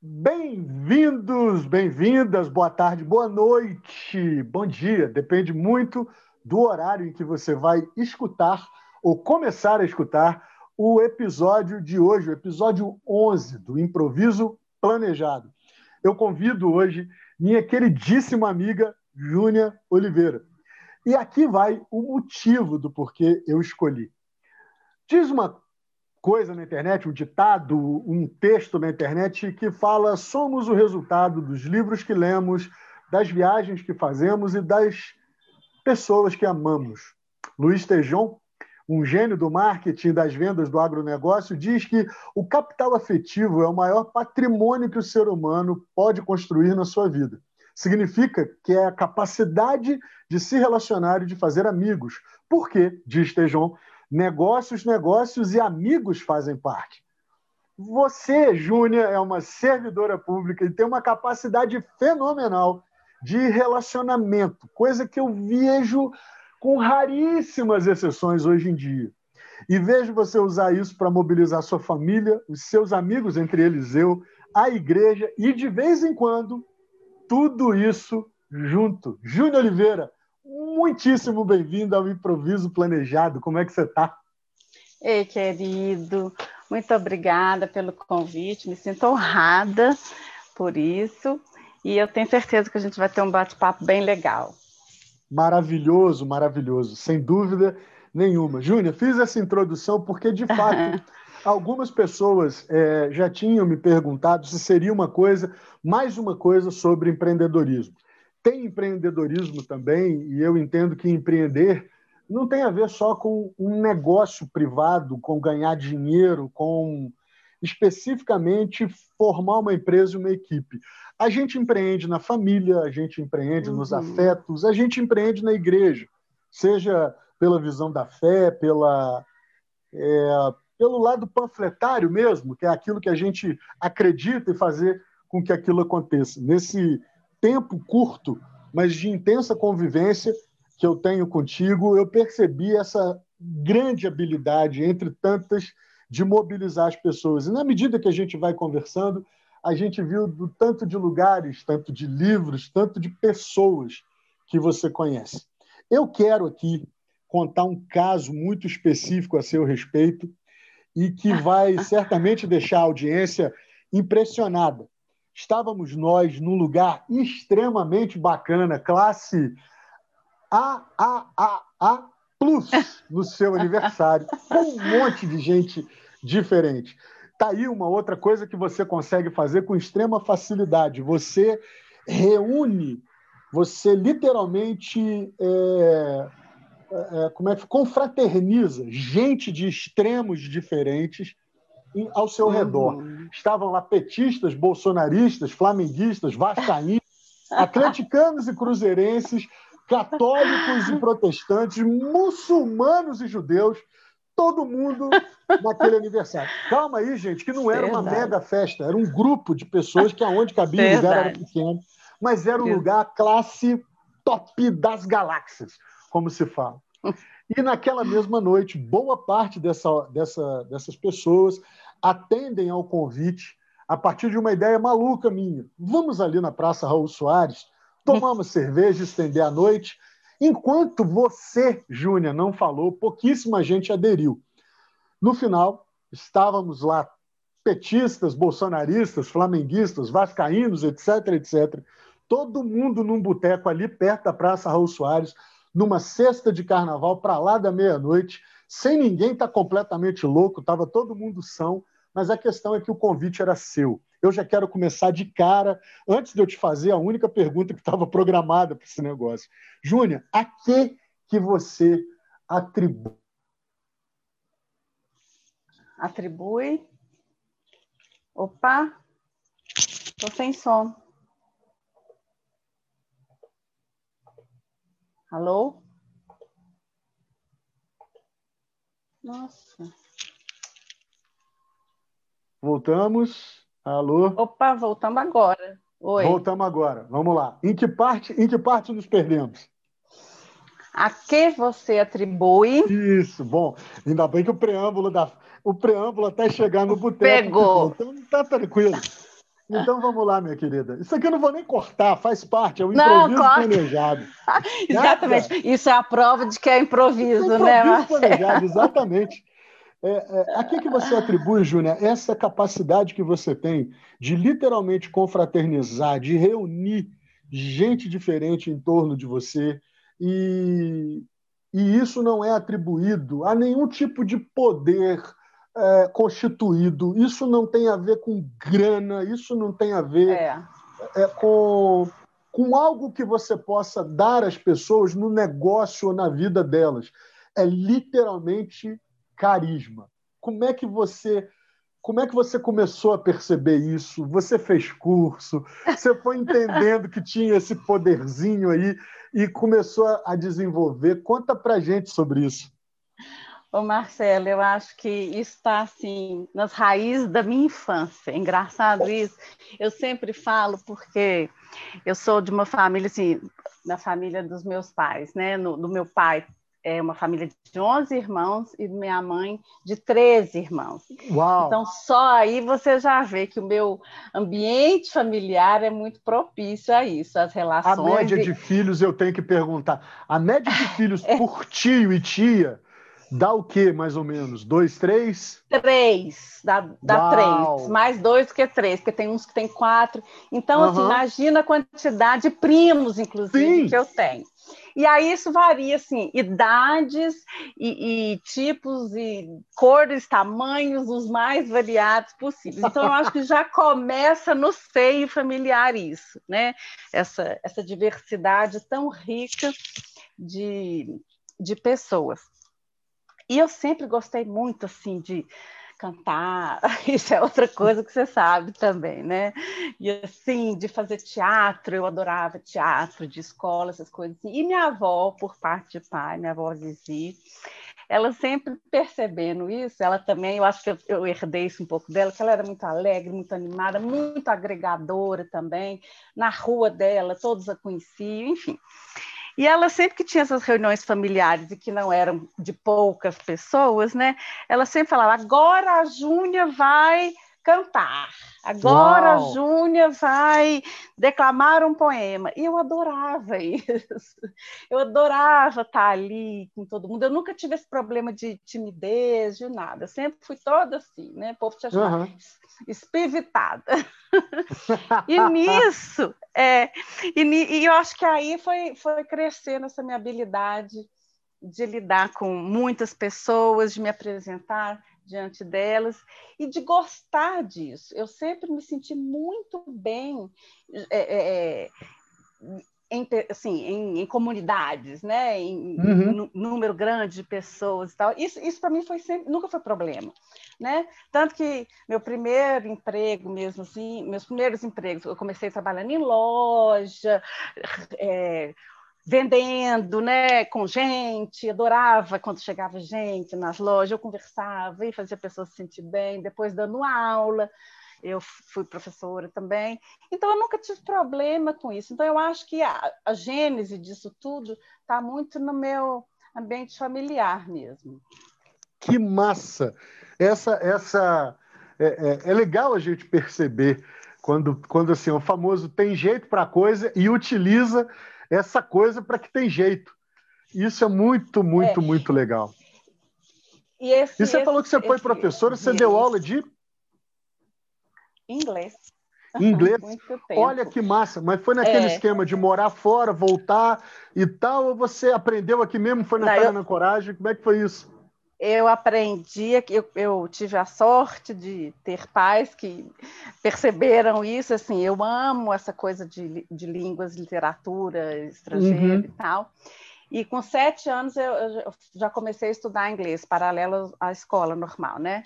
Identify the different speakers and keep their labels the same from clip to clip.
Speaker 1: Bem-vindos, bem-vindas, boa tarde, boa noite, bom dia. Depende muito do horário em que você vai escutar ou começar a escutar o episódio de hoje, o episódio 11 do Improviso Planejado. Eu convido hoje minha queridíssima amiga Júnia Oliveira. E aqui vai o motivo do porquê eu escolhi. Diz uma coisa na internet, um ditado, um texto na internet que fala: somos o resultado dos livros que lemos, das viagens que fazemos e das pessoas que amamos. Luiz Tejon, um gênio do marketing das vendas do agronegócio, diz que o capital afetivo é o maior patrimônio que o ser humano pode construir na sua vida. Significa que é a capacidade de se relacionar e de fazer amigos. Porque, diz Tejon, negócios, negócios e amigos fazem parte. Você, Júnia, é uma servidora pública e tem uma capacidade fenomenal de relacionamento, coisa que eu vejo com raríssimas exceções hoje em dia. E vejo você usar isso para mobilizar sua família, os seus amigos, entre eles eu, a igreja e, de vez em quando, tudo isso junto. Júnior Oliveira, muitíssimo bem-vindo ao Improviso Planejado. Como é que você está?
Speaker 2: Ei, querido, muito obrigada pelo convite. Me sinto honrada por isso. E eu tenho certeza que a gente vai ter um bate-papo bem legal.
Speaker 1: Maravilhoso, maravilhoso, sem dúvida nenhuma. Júnior, fiz essa introdução porque, de fato, algumas pessoas é, já tinham me perguntado se seria uma coisa, mais uma coisa sobre empreendedorismo. Tem empreendedorismo também, e eu entendo que empreender não tem a ver só com um negócio privado, com ganhar dinheiro, com especificamente formar uma empresa e uma equipe. A gente empreende na família, a gente empreende uhum. nos afetos, a gente empreende na igreja, seja pela visão da fé, pela, é, pelo lado panfletário mesmo, que é aquilo que a gente acredita e fazer com que aquilo aconteça. Nesse tempo curto, mas de intensa convivência que eu tenho contigo, eu percebi essa grande habilidade, entre tantas, de mobilizar as pessoas. E na medida que a gente vai conversando, a gente viu do tanto de lugares, tanto de livros, tanto de pessoas que você conhece. Eu quero aqui contar um caso muito específico a seu respeito e que vai certamente deixar a audiência impressionada. Estávamos nós num lugar extremamente bacana, classe AAAA Plus, no seu aniversário, com um monte de gente diferente. Tá aí uma outra coisa que você consegue fazer com extrema facilidade. Você reúne, você literalmente é, é, como é que confraterniza gente de extremos diferentes ao seu uhum. redor. Estavam lá petistas, bolsonaristas, flamenguistas, vascaínos, atleticanos e cruzeirenses, católicos e protestantes, muçulmanos e judeus, todo mundo naquele aniversário. Calma aí, gente, que não era Verdade. uma mega festa, era um grupo de pessoas que aonde cabia o lugar era pequeno, mas era um lugar classe top das galáxias, como se fala. E naquela mesma noite, boa parte dessa, dessa, dessas pessoas atendem ao convite a partir de uma ideia maluca minha. Vamos ali na Praça Raul Soares, tomar uma cerveja, estender a noite. Enquanto você, Júnior, não falou, pouquíssima gente aderiu. No final, estávamos lá petistas, bolsonaristas, flamenguistas, vascaínos, etc, etc. Todo mundo num boteco ali perto da Praça Raul Soares, numa cesta de carnaval para lá da meia-noite, sem ninguém estar tá completamente louco, estava todo mundo são, mas a questão é que o convite era seu. Eu já quero começar de cara, antes de eu te fazer a única pergunta que estava programada para esse negócio. Júnior, a que que você atribui?
Speaker 2: Atribui. Opa, estou sem som. Alô? Nossa.
Speaker 1: Voltamos. Alô?
Speaker 2: Opa, voltamos agora. Oi.
Speaker 1: Voltamos agora. Vamos lá. Em que parte, em que parte nos perdemos?
Speaker 2: A que você atribui?
Speaker 1: Isso, bom. Ainda bem que o preâmbulo da o preâmbulo até chegar no boteco.
Speaker 2: Pegou.
Speaker 1: Então tá tranquilo. Então vamos lá, minha querida. Isso aqui eu não vou nem cortar, faz parte, é um improviso não, planejado.
Speaker 2: exatamente. Nada. Isso é a prova de que é improviso,
Speaker 1: é
Speaker 2: improviso né,
Speaker 1: Marcelo? planejado, exatamente. É, é, a que, que você atribui, Júnior, essa capacidade que você tem de literalmente confraternizar, de reunir gente diferente em torno de você e, e isso não é atribuído a nenhum tipo de poder é, constituído. Isso não tem a ver com grana, isso não tem a ver é. É, com, com algo que você possa dar às pessoas no negócio ou na vida delas. É literalmente carisma. Como é que você como é que você começou a perceber isso? Você fez curso, você foi entendendo que tinha esse poderzinho aí e começou a desenvolver. Conta para gente sobre isso.
Speaker 2: Ô Marcelo, eu acho que isso está assim nas raízes da minha infância. Engraçado isso. Eu sempre falo porque eu sou de uma família assim, da família dos meus pais, né? No, do meu pai é uma família de 11 irmãos e minha mãe de 13 irmãos.
Speaker 1: Uau.
Speaker 2: Então, só aí você já vê que o meu ambiente familiar é muito propício a isso, as relações.
Speaker 1: A média de filhos, eu tenho que perguntar. A média de filhos é. por tio e tia Dá o quê, mais ou menos? Dois, três?
Speaker 2: Três. Dá, dá três. Mais dois do que três, porque tem uns que tem quatro. Então, uhum. assim, imagina a quantidade de primos, inclusive, Sim. que eu tenho. E aí isso varia, assim, idades e, e, tipos e cores, tamanhos, os mais variados possíveis. Então, eu acho que já começa no seio familiar isso, né? Essa, essa diversidade tão rica de, de pessoas. E eu sempre gostei muito assim de cantar, isso é outra coisa que você sabe também, né? E assim, de fazer teatro, eu adorava teatro de escola, essas coisas. E minha avó, por parte de pai, minha avó Zizi, ela sempre percebendo isso, ela também, eu acho que eu, eu, herdei isso um pouco dela, que ela era muito alegre, muito animada, muito agregadora também. Na rua dela, todos a conheciam, enfim. E ela sempre que tinha essas reuniões familiares e que não eram de poucas pessoas, né? Ela sempre falava: agora a Júnia vai cantar. Agora Uau. a Júnia vai declamar um poema. E eu adorava isso. Eu adorava estar ali com todo mundo. Eu nunca tive esse problema de timidez, de nada. Eu sempre fui toda assim, né? O povo te achava uhum. espivitada. e nisso, é, e, e, eu acho que aí foi, foi crescendo essa minha habilidade de lidar com muitas pessoas, de me apresentar diante delas e de gostar disso. Eu sempre me senti muito bem é, é, em, assim, em, em, comunidades, né? em uhum. número grande de pessoas e tal. Isso, isso para mim foi sempre, nunca foi problema. Né? Tanto que meu primeiro emprego mesmo, assim, meus primeiros empregos, eu comecei trabalhando em loja, é, vendendo, né, com gente, adorava quando chegava gente nas lojas, eu conversava e fazia a pessoa se sentir bem, depois dando aula, eu fui professora também, então eu nunca tive problema com isso, então eu acho que a, a gênese disso tudo está muito no meu ambiente familiar mesmo.
Speaker 1: Que massa! Essa, essa é, é, é legal a gente perceber quando, quando assim, o famoso tem jeito para coisa e utiliza essa coisa para que tem jeito. Isso é muito, muito, é. muito legal.
Speaker 2: E, esse,
Speaker 1: e você
Speaker 2: esse,
Speaker 1: falou que você foi professora, você deu aula de
Speaker 2: inglês.
Speaker 1: Inglês. Olha que massa, mas foi naquele é. esquema de morar fora, voltar e tal, ou você aprendeu aqui mesmo, foi na Não, cara eu... na coragem? Como é que foi isso?
Speaker 2: Eu aprendi, eu, eu tive a sorte de ter pais que perceberam isso, assim, eu amo essa coisa de, de línguas, literatura estrangeira uhum. e tal. E com sete anos eu, eu, já comecei a estudar inglês, paralelo à escola normal, né?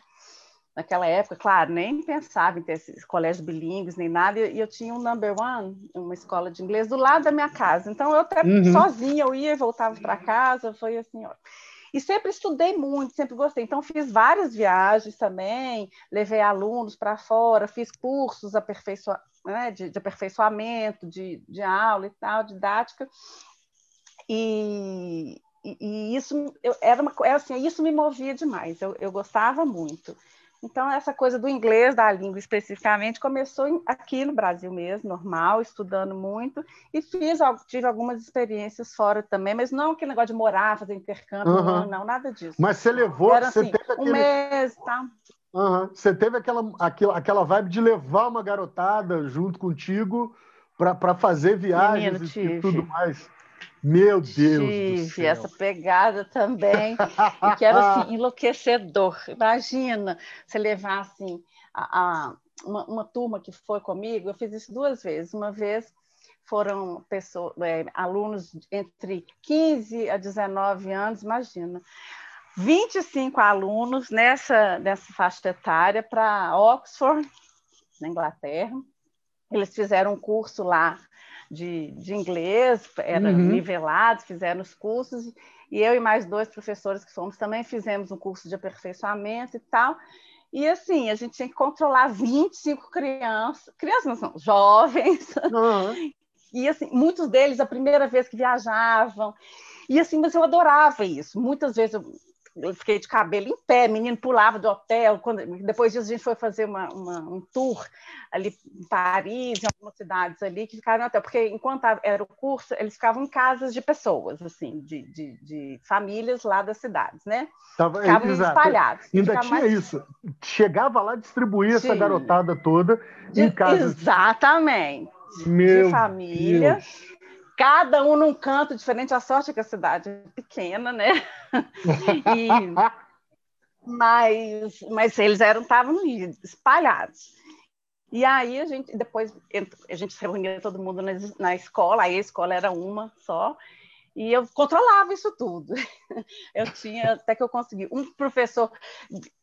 Speaker 2: Naquela época, claro, nem pensava em ter esses colégios bilíngues nem nada, e eu tinha um number one, uma escola de inglês, do lado da minha casa. Então, eu até uhum. sozinha, eu ia e voltava para casa, foi assim, ó. E sempre estudei muito, sempre gostei. Então, fiz várias viagens também, levei alunos para fora, fiz cursos né, de, de, aperfeiçoamento, de, de aula e tal, didática. E, e, e isso eu, era uma era assim, isso me movia demais. Eu, eu gostava muito Então, essa coisa do inglês, da língua especificamente, começou aqui no Brasil mesmo, normal, estudando muito, e fiz, tive algumas experiências fora também, mas não aquele negócio de morar, fazer intercâmbio, uhum. não, não, nada disso.
Speaker 1: Mas você levou.
Speaker 2: Era
Speaker 1: você
Speaker 2: assim, teve aquele... um mês, tá?
Speaker 1: Uhum. Você teve aquela, aquela, aquela vibe de levar uma garotada junto contigo para fazer viagens Menino, e, e tudo mais. Meu Deus
Speaker 2: Tive essa pegada também, e que era assim, enlouquecedor. Imagina você levar assim, a, a uma, uma, turma que foi comigo, eu fiz isso duas vezes. Uma vez foram pessoas, é, alunos entre 15 a 19 anos, imagina. 25 alunos nessa, nessa faixa etária para Oxford, na Inglaterra. Eles fizeram um curso lá de, de inglês, eram uhum. nivelados, fizeram os cursos, e eu e mais dois professores que fomos também fizemos um curso de aperfeiçoamento e tal. E assim, a gente tinha que controlar 25 crianças, crianças não, jovens, uhum. e assim, muitos deles a primeira vez que viajavam. E assim, mas eu adorava isso. Muitas vezes eu eu fiquei de cabelo em pé, menino pulava do hotel. Quando, depois disso, a gente foi fazer uma, uma, um tour ali em Paris, em algumas cidades ali, que ficaram no hotel, porque enquanto era o curso, eles ficavam em casas de pessoas, assim, de, de, de famílias lá das cidades, né?
Speaker 1: Tava, ficavam exato. espalhados. Ainda tinha mais... isso. Chegava lá, distribuía essa garotada toda em casas.
Speaker 2: Exatamente.
Speaker 1: Meu
Speaker 2: de família.
Speaker 1: Deus
Speaker 2: cada um num canto diferente. A sorte é que a cidade é pequena, né? e, mas, mas eles eram estavam espalhados. E aí a gente depois a gente se reunia todo mundo na, na escola, aí a escola era uma só, e eu controlava isso tudo. Eu tinha, até que eu consegui. Um professor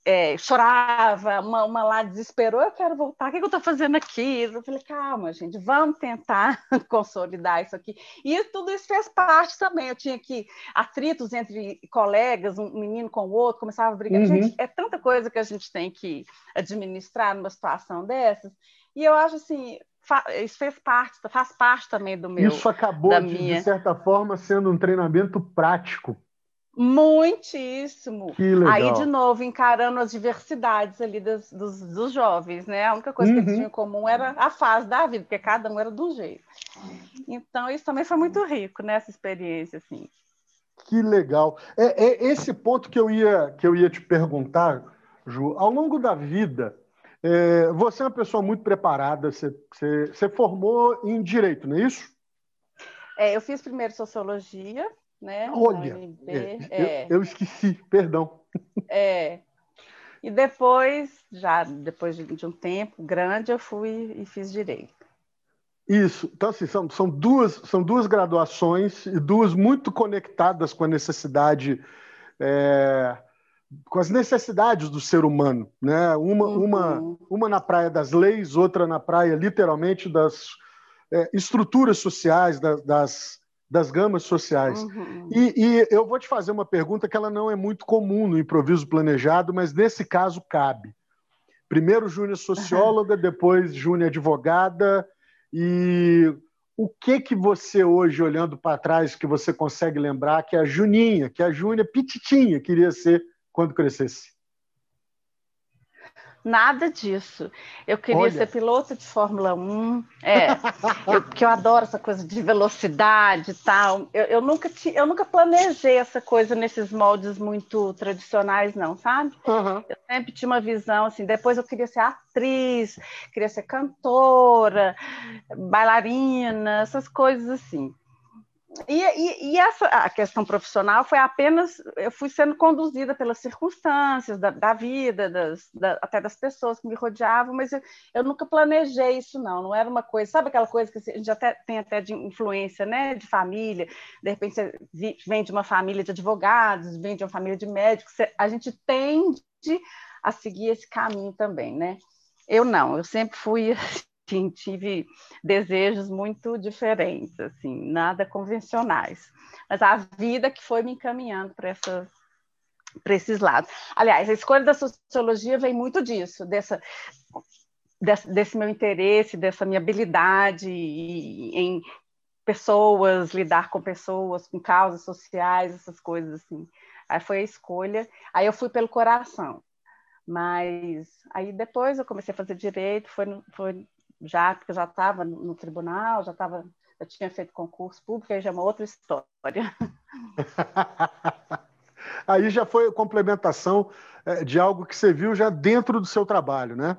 Speaker 2: é, chorava, uma, uma, lá desesperou, eu quero voltar, o que, eu estou fazendo aqui? Eu falei, calma, gente, vamos tentar consolidar isso aqui. E tudo isso fez parte também. Eu tinha que atritos entre colegas, um menino com o outro, começava a brigar. Uhum. Gente, é tanta coisa que a gente tem que administrar numa situação dessas. E eu acho assim, isso fez parte, faz parte também do meu.
Speaker 1: Isso acabou, de, minha... de certa forma, sendo um treinamento prático.
Speaker 2: Muitíssimo. Que legal. Aí, de novo, encarando as diversidades ali dos, dos, dos jovens, né? A única coisa uhum. que eles tinham em comum era a fase da vida, porque cada um era do jeito. Então, isso também foi muito rico nessa experiência, assim.
Speaker 1: Que legal. É, é esse ponto que eu ia, que eu ia te perguntar, Ju. Ao longo da vida, é, você é uma pessoa muito preparada, você, você, você formou em Direito, não é isso?
Speaker 2: É, eu fiz primeiro Sociologia, né?
Speaker 1: Olha, é, é. Eu, eu, esqueci, perdão.
Speaker 2: É. E depois, já depois de um tempo grande, eu fui e fiz Direito.
Speaker 1: Isso. Então, assim, são, são, duas, são duas graduações e duas muito conectadas com a necessidade é, com as necessidades do ser humano, né? Uma, uhum. uma, uma na praia das leis, outra na praia literalmente das é, estruturas sociais, das, das, das gamas sociais. Uhum. E, e, eu vou te fazer uma pergunta que ela não é muito comum no improviso planejado, mas nesse caso cabe. Primeiro Júnior socióloga, uhum. depois Júnior advogada e o que que você hoje olhando para trás que você consegue lembrar que a Juninha, que a Júnia pititinha queria ser quando crescesse?
Speaker 2: Nada disso. Eu queria Olha. ser piloto de Fórmula 1, é, eu, porque eu adoro essa coisa de velocidade e tal. Eu, eu, nunca eu nunca planejei essa coisa nesses moldes muito tradicionais, não, sabe? Uhum. Eu sempre tinha uma visão assim. Depois eu queria ser atriz, queria ser cantora, bailarina, essas coisas assim. E, e, e, essa a questão profissional foi apenas eu fui sendo conduzida pelas circunstâncias da, da vida, das, da, até das pessoas que me rodeavam, mas eu, eu, nunca planejei isso não, não era uma coisa, sabe aquela coisa que a gente até tem até de influência, né, de família, de repente você vem de uma família de advogados, vem de uma família de médicos, a gente tende a seguir esse caminho também, né? Eu não, eu sempre fui tive desejos muito diferentes, assim, nada convencionais. Mas a vida que foi me encaminhando para essas para esses lados. Aliás, a escolha da sociologia vem muito disso, dessa, desse, desse meu interesse, dessa minha habilidade em pessoas, lidar com pessoas, com causas sociais, essas coisas assim. Aí foi a escolha. Aí eu fui pelo coração Mas aí depois eu comecei a fazer direito, foi, foi já porque eu já estava no tribunal, já estava, eu tinha feito concurso público, aí já é uma outra história.
Speaker 1: aí já foi complementação é, de algo que você viu já dentro do seu trabalho, né?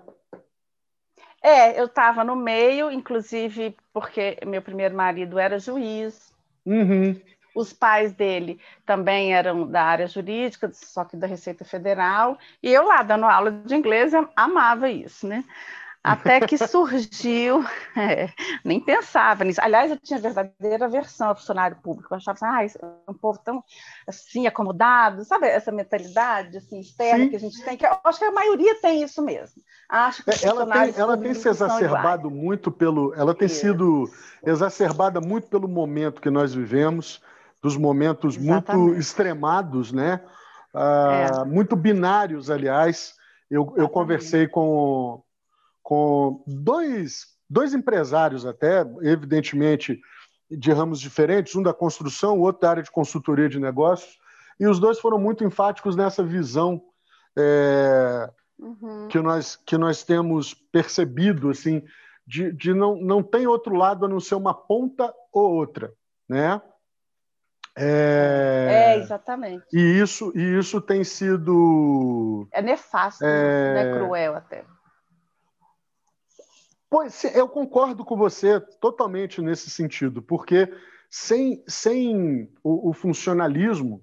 Speaker 2: É, eu estava no meio, inclusive porque meu primeiro marido era juiz.
Speaker 1: Uhum.
Speaker 2: Os pais dele também eram da área jurídica, só que da Receita Federal. E eu lá, dando aula de inglês, amava isso, né? Até que surgiu, é, nem pensava nisso. Aliás, eu tinha verdadeira aversão ao funcionário público. Eu achava assim, ah, é um povo tão assim, acomodado, sabe essa mentalidade assim, externa Sim. que a gente tem, que eu acho que a maioria tem isso mesmo. Acho que
Speaker 1: é, ela tem, ela tem se exacerbado muito pelo. Ela tem isso. sido exacerbada muito pelo momento que nós vivemos, dos momentos Exatamente. muito extremados, né? Ah, é. Muito binários, aliás. Eu, eu conversei com com dois, dois empresários, até, evidentemente, de ramos diferentes, um da construção, o outro da área de consultoria de negócios, e os dois foram muito enfáticos nessa visão é, uhum. que, nós, que nós temos percebido, assim, de, de não, não tem outro lado a não ser uma ponta ou outra, né?
Speaker 2: É, é, exatamente.
Speaker 1: E isso, e isso tem sido.
Speaker 2: É nefasto, é, né? cruel até.
Speaker 1: Pois, eu concordo com você totalmente nesse sentido, porque sem, sem o, o funcionalismo,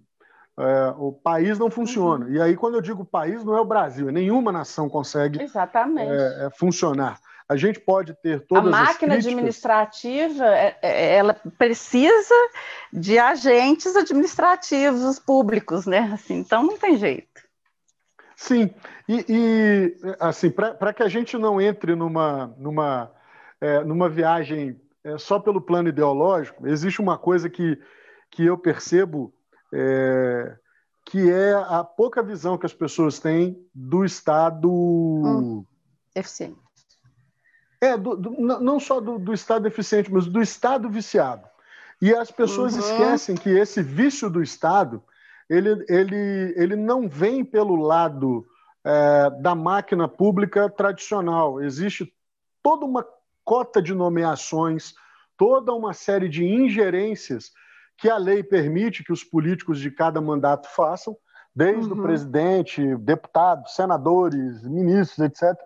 Speaker 1: é, o país não funciona. Uhum. E aí, quando eu digo país, não é o Brasil, nenhuma nação consegue é, é, funcionar. A gente pode ter todas
Speaker 2: A máquina
Speaker 1: críticas...
Speaker 2: administrativa, é, é, ela precisa de agentes administrativos públicos, né? Assim, então, não tem jeito.
Speaker 1: Sim, e, e assim, para que a gente não entre numa, numa, é, numa viagem é, só pelo plano ideológico, existe uma coisa que, que eu percebo é, que é a pouca visão que as pessoas têm do Estado. Hum,
Speaker 2: eficiente.
Speaker 1: É, do, do, não só do, do, Estado eficiente, mas do Estado viciado. E as pessoas uhum. esquecem que esse vício do Estado ele, ele, ele não vem pelo lado é, da máquina pública tradicional. Existe toda uma cota de nomeações, toda uma série de ingerências que a lei permite que os políticos de cada mandato façam, desde uhum. o presidente, deputados, senadores, ministros, etc.,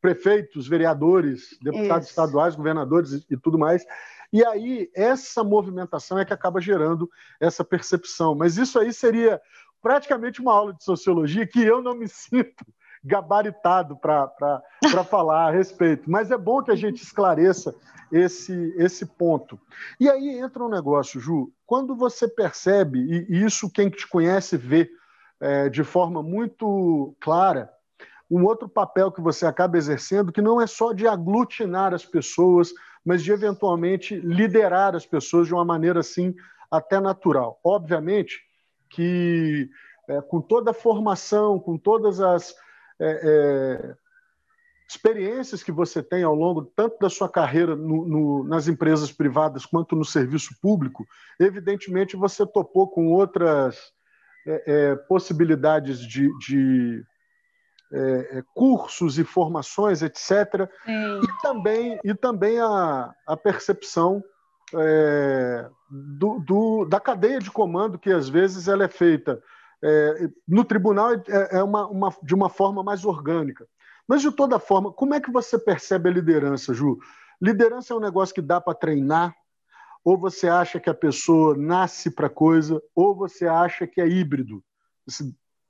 Speaker 1: prefeitos, vereadores, deputados Isso. estaduais, governadores e, e tudo mais. E aí, essa movimentação é que acaba gerando essa percepção. Mas isso aí seria praticamente uma aula de sociologia que eu não me sinto gabaritado para falar a respeito. Mas é bom que a gente esclareça esse, esse ponto. E aí entra um negócio, Ju, quando você percebe, e isso quem te conhece vê é, de forma muito clara, um outro papel que você acaba exercendo, que não é só de aglutinar as pessoas, mas de eventualmente liderar as pessoas de uma maneira assim até natural. Obviamente que é, com toda a formação, com todas as é, é, experiências que você tem ao longo tanto da sua carreira no, no, nas empresas privadas quanto no serviço público, evidentemente você topou com outras é, é, possibilidades de, de é, é, cursos e formações, etc. Sim. E também, e também a, a percepção é, do, do, da cadeia de comando, que às vezes ela é feita é, no tribunal é, é uma, uma, de uma forma mais orgânica. Mas, de toda forma, como é que você percebe a liderança, Ju? Liderança é um negócio que dá para treinar? Ou você acha que a pessoa nasce para coisa? Ou você acha que é híbrido?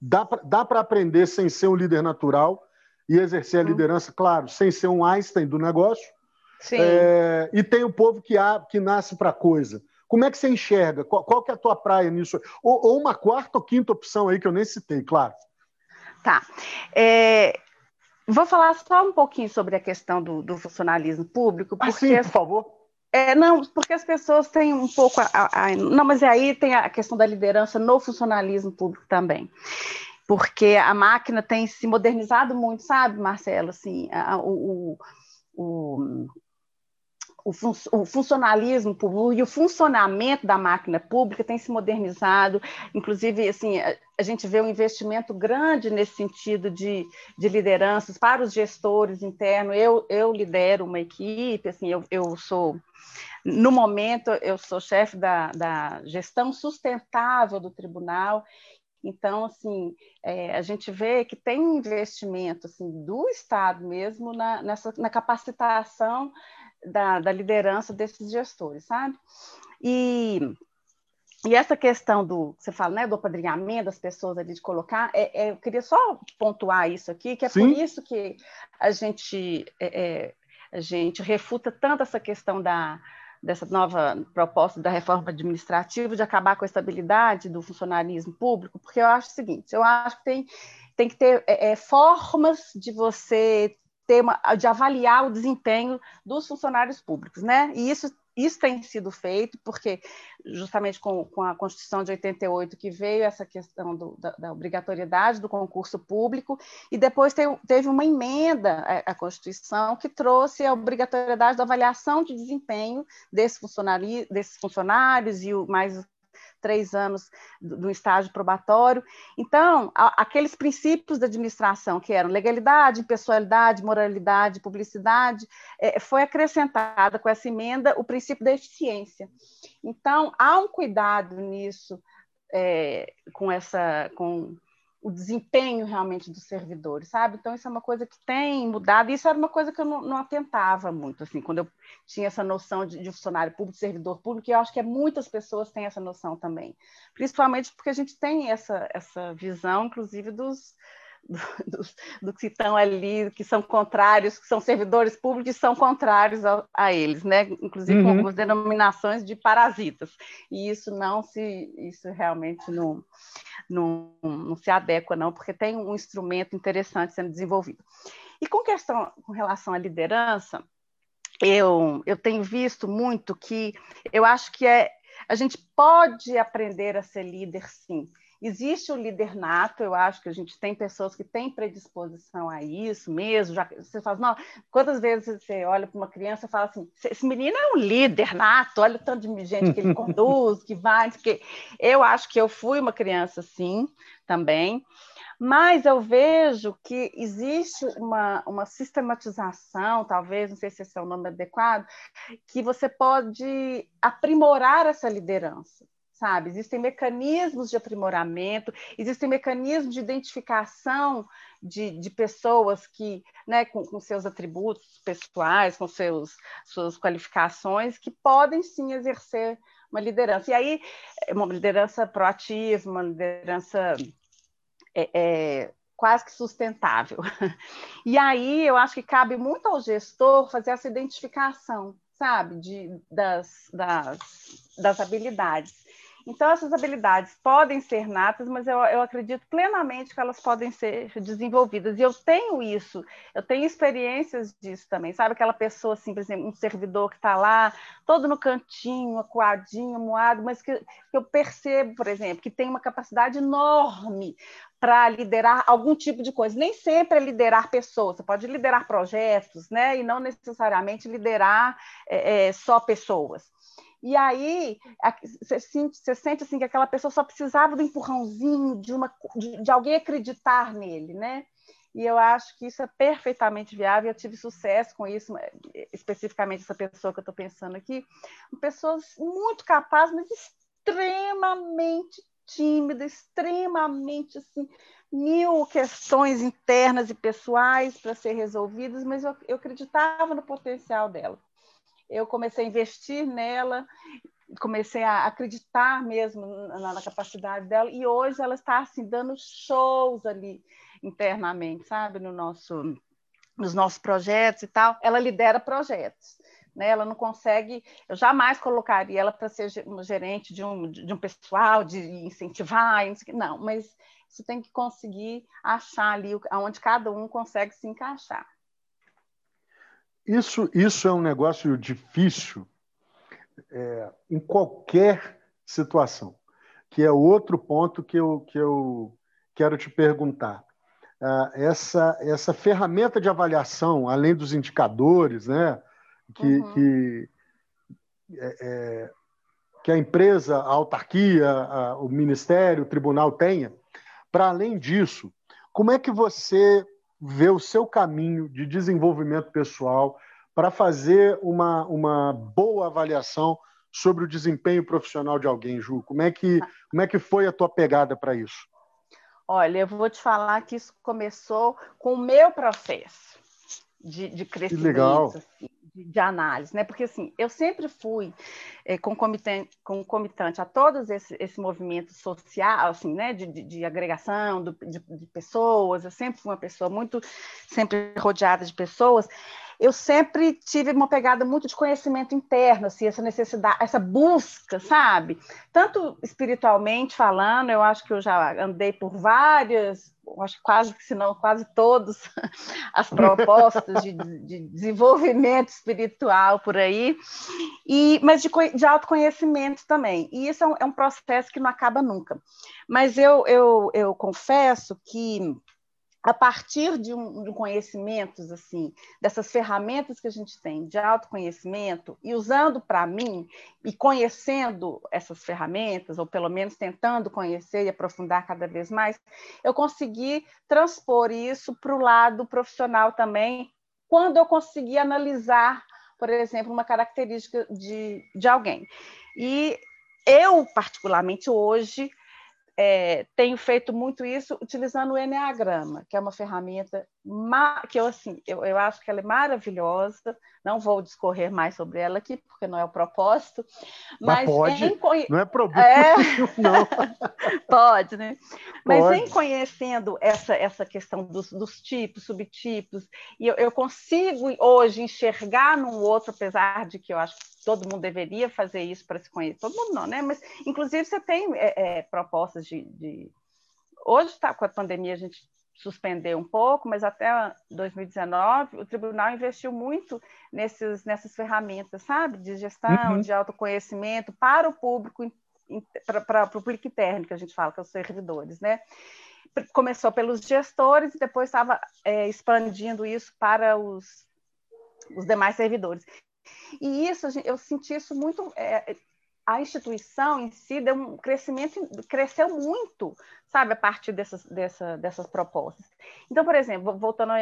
Speaker 1: Dá para aprender sem ser um líder natural e exercer a uhum. liderança, claro, sem ser um Einstein do negócio. É, e tem o povo que, há, que nasce para coisa. Como é que você enxerga? Qual, qual, que é a tua praia nisso? Ou, ou, uma quarta ou quinta opção aí que eu nem citei, claro.
Speaker 2: Tá. É, vou falar só um pouquinho sobre a questão do, do funcionalismo público.
Speaker 1: Ah, porque, ah, sim, por favor.
Speaker 2: É, não, porque as pessoas têm um pouco. A, a, a, não, mas aí tem a questão da liderança no funcionalismo público também. Porque a máquina tem se modernizado muito, sabe, Marcelo? Assim, o, o, o, fun o, funcionalismo público e o funcionamento da máquina pública tem se modernizado, inclusive, assim, a, a gente vê um investimento grande nesse sentido de, de lideranças para os gestores internos. Eu, eu lidero uma equipe, assim, eu, eu sou, no momento, eu sou chefe da, da gestão sustentável do tribunal, então, assim, é, a gente vê que tem investimento assim, do Estado mesmo na, nessa, na capacitação da, da liderança desses gestores, sabe? E, e essa questão do, você fala, né, do apadrinhamento das pessoas ali, de colocar, é, é, eu queria só pontuar isso aqui, que é Sim. por isso que a gente, é, é, a gente refuta tanto essa questão da, dessa nova proposta da reforma administrativa de acabar com a estabilidade do funcionalismo público, porque eu acho o seguinte, eu acho que tem, tem que ter é, é formas de você ter uma, de avaliar o desempenho dos funcionários públicos, né? E isso isso tem sido feito porque, justamente com, com, a Constituição de 88, que veio essa questão do, da, da, obrigatoriedade do concurso público, e depois teve, teve uma emenda à, à, Constituição que trouxe a obrigatoriedade da avaliação de desempenho desse desses funcionários e o, mais três anos do, estágio probatório. Então, aqueles princípios da administração, que eram legalidade, pessoalidade, moralidade, publicidade, é, foi acrescentada com essa emenda o princípio da eficiência. Então, há um cuidado nisso, é, com essa. Com, o desempenho realmente dos servidores, sabe? Então, isso é uma coisa que tem mudado, e isso era uma coisa que eu não, não atentava muito, assim, quando eu tinha essa noção de, de, funcionário público, servidor público, e eu acho que é, muitas pessoas têm essa noção também, principalmente porque a gente tem essa, essa visão, inclusive, dos, dos, do que estão ali, que são contrários, que são servidores públicos e são contrários a, a eles, né? Inclusive uhum. com algumas denominações de parasitas. E isso não se, isso realmente não, não, não se adequa, não, porque tem um instrumento interessante sendo desenvolvido. E com questão com relação à liderança, eu, eu tenho visto muito que eu acho que é a gente pode aprender a ser líder, sim. Existe o líder nato, eu acho que a gente tem pessoas que têm predisposição a isso mesmo. Já, você fala, não, quantas vezes você olha para uma criança e fala assim: esse menino é um líder nato, olha o tanto de gente que ele conduz, que vai. Que... Eu acho que eu fui uma criança assim também, mas eu vejo que existe uma, uma sistematização, talvez, não sei se esse é o nome adequado, que você pode aprimorar essa liderança sabe? Existem mecanismos de aprimoramento, existem mecanismos de identificação de, de pessoas que, né, com, com, seus atributos pessoais, com seus, suas qualificações, que podem sim exercer uma liderança. E aí, é uma liderança proativa, uma liderança é, é, quase que sustentável. E aí eu acho que cabe muito ao gestor fazer essa identificação, sabe, de, das, das, das habilidades. Então, essas habilidades podem ser natas, mas eu, eu, acredito plenamente que elas podem ser desenvolvidas. E eu tenho isso, eu tenho experiências disso também. Sabe aquela pessoa, assim, por exemplo, um servidor que está lá, todo no cantinho, acuadinho, moado, mas que, que eu percebo, por exemplo, que tem uma capacidade enorme para liderar algum tipo de coisa. Nem sempre é liderar pessoas, você pode liderar projetos, né? E não necessariamente liderar é, é, só pessoas. E aí você sente, você sente assim que aquela pessoa só precisava do empurrãozinho de uma de, de, alguém acreditar nele, né? E eu acho que isso é perfeitamente viável. Eu tive sucesso com isso, especificamente essa pessoa que eu estou pensando aqui, pessoas muito capazes, mas extremamente tímidas, extremamente assim, mil questões internas e pessoais para ser resolvidas, mas eu, eu acreditava no potencial dela eu comecei a investir nela, comecei a acreditar mesmo na, na, capacidade dela, e hoje ela está assim, dando shows ali internamente, sabe, no nosso, nos nossos projetos e tal. Ela lidera projetos. Né? Ela não consegue, eu jamais colocaria ela para ser gerente de um, de um pessoal, de incentivar, não, mas você tem que conseguir achar ali onde cada um consegue se encaixar.
Speaker 1: Isso, isso é um negócio difícil é, em qualquer situação, que é outro ponto que eu, que eu quero te perguntar. Ah, essa, essa ferramenta de avaliação, além dos indicadores, né, que, uhum. que, é, é, que a empresa, a autarquia, a, o ministério, o tribunal tenha. Para além disso, como é que você vê o seu caminho de desenvolvimento pessoal para fazer uma, uma boa avaliação sobre o desempenho profissional de alguém, Ju? Como é que, como é que foi a tua pegada para isso?
Speaker 2: Olha, eu vou te falar que isso começou com o meu processo de, de crescimento. Assim de, de, análise, né? Porque assim, eu sempre fui é, concomitante, concomitante a todos esse, esse movimento social, assim, né? De, de, de agregação do, de, de pessoas. Eu sempre fui uma pessoa muito, sempre rodeada de pessoas eu sempre tive uma pegada muito de conhecimento interno, assim, essa necessidade, essa busca, sabe? Tanto espiritualmente falando, eu acho que eu já andei por várias, acho que quase, se não quase todas as propostas de, de, desenvolvimento espiritual por aí, e, mas de, de autoconhecimento também. E isso é um, é um processo que não acaba nunca. Mas eu, eu, eu confesso que a partir de um, de conhecimentos assim, dessas ferramentas que a gente tem de autoconhecimento e usando para mim e conhecendo essas ferramentas, ou pelo menos tentando conhecer e aprofundar cada vez mais, eu consegui transpor isso para o lado profissional também, quando eu consegui analisar, por exemplo, uma característica de, de alguém. E eu, particularmente hoje, é, tenho feito muito isso utilizando o Enneagrama, que é uma ferramenta que eu, assim, eu, eu acho que ela é maravilhosa. Não vou discorrer mais sobre ela aqui, porque não é o propósito.
Speaker 1: Mas, mas pode, em... não é problema, é... não.
Speaker 2: pode, né? Mas pode. em conhecendo essa, essa questão dos, dos tipos, subtipos, e eu, eu consigo hoje enxergar num outro, apesar de que eu acho que todo mundo deveria fazer isso para se conhecer. Todo mundo não, né? Mas, inclusive, você tem é, é, propostas de, de... Hoje, está com a pandemia, a gente suspendeu um pouco, mas até 2019 o tribunal investiu muito nesses, nessas ferramentas, sabe, de gestão, uhum. de autoconhecimento para o público, para, o público interno, que a gente fala, que é os servidores, né? Começou pelos gestores e depois estava é, expandindo isso para os, os demais servidores. E isso, eu senti isso muito. É, a instituição em si deu um crescimento, cresceu muito, sabe, a partir dessas, dessa, dessas propostas. Então, por exemplo, voltando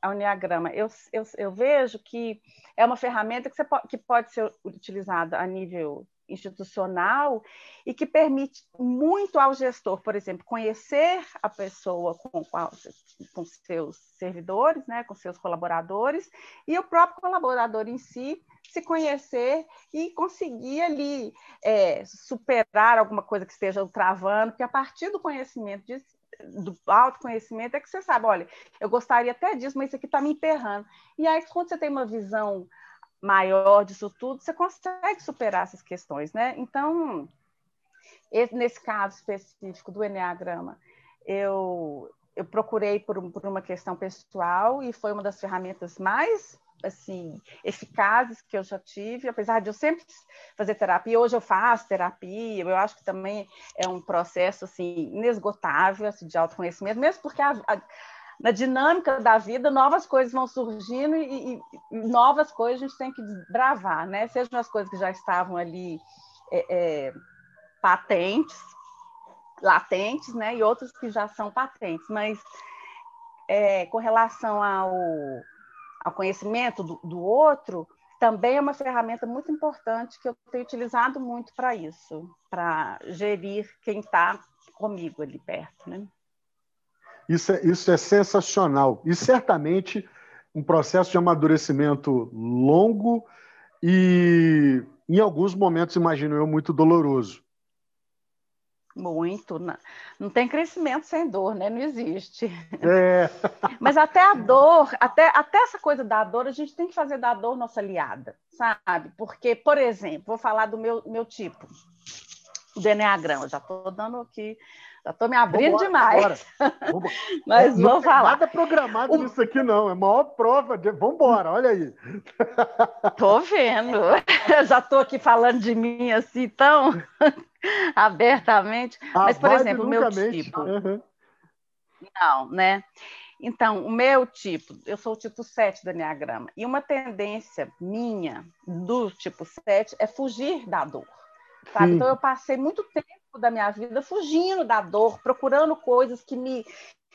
Speaker 2: ao Enneagrama, eu, eu, eu vejo que é uma ferramenta que, você que pode ser utilizada a nível institucional e que permite muito ao gestor, por exemplo, conhecer a pessoa com, com seus servidores, né, com seus colaboradores, e o próprio colaborador em si se conhecer e conseguir ali é, superar alguma coisa que esteja travando, porque a partir do conhecimento disso, do autoconhecimento é que você sabe, olha, eu gostaria até disso, mas isso aqui está me emperrando. E aí, quando você tem uma visão maior disso tudo, você consegue superar essas questões, né? Então, nesse caso específico do Enneagrama, eu, eu procurei por, por uma questão pessoal e foi uma das ferramentas mais assim eficazes que eu já tive, apesar de eu sempre fazer terapia, hoje eu faço terapia, eu acho que também é um processo assim inesgotável assim, de autoconhecimento, mesmo porque a, a, na dinâmica da vida, novas coisas vão surgindo e, e, novas coisas a gente tem que desbravar, né? Sejam as coisas que já estavam ali é, é, patentes, latentes, né? E outras que já são patentes, mas é, com relação ao, ao conhecimento do, do outro, também é uma ferramenta muito importante que eu tenho utilizado muito para isso, para gerir quem está comigo ali perto, né?
Speaker 1: Isso é, isso é sensacional. E certamente um processo de amadurecimento longo e, em alguns momentos, imagino eu, muito doloroso.
Speaker 2: Muito. Não, não tem crescimento sem dor, né? Não existe.
Speaker 1: É.
Speaker 2: Mas até a dor, até, até essa coisa da dor, a gente tem que fazer da dor nossa aliada, sabe? Porque, por exemplo, vou falar do meu, meu tipo, do Enneagrama, já estou dando aqui já estou me abrindo Vambora, demais. Vambora. Mas não vou falar.
Speaker 1: Nada programado o... nisso aqui, não. É a maior prova de. Vamos embora, olha aí.
Speaker 2: Estou vendo. Eu já estou aqui falando de mim assim tão abertamente. A Mas, por exemplo, o meu tipo. Uhum. Não, né? Então, o meu tipo, eu sou o tipo 7 do Enneagrama, e uma tendência minha do tipo 7 é fugir da dor. Então, eu passei muito tempo da minha vida fugindo da dor, procurando coisas que me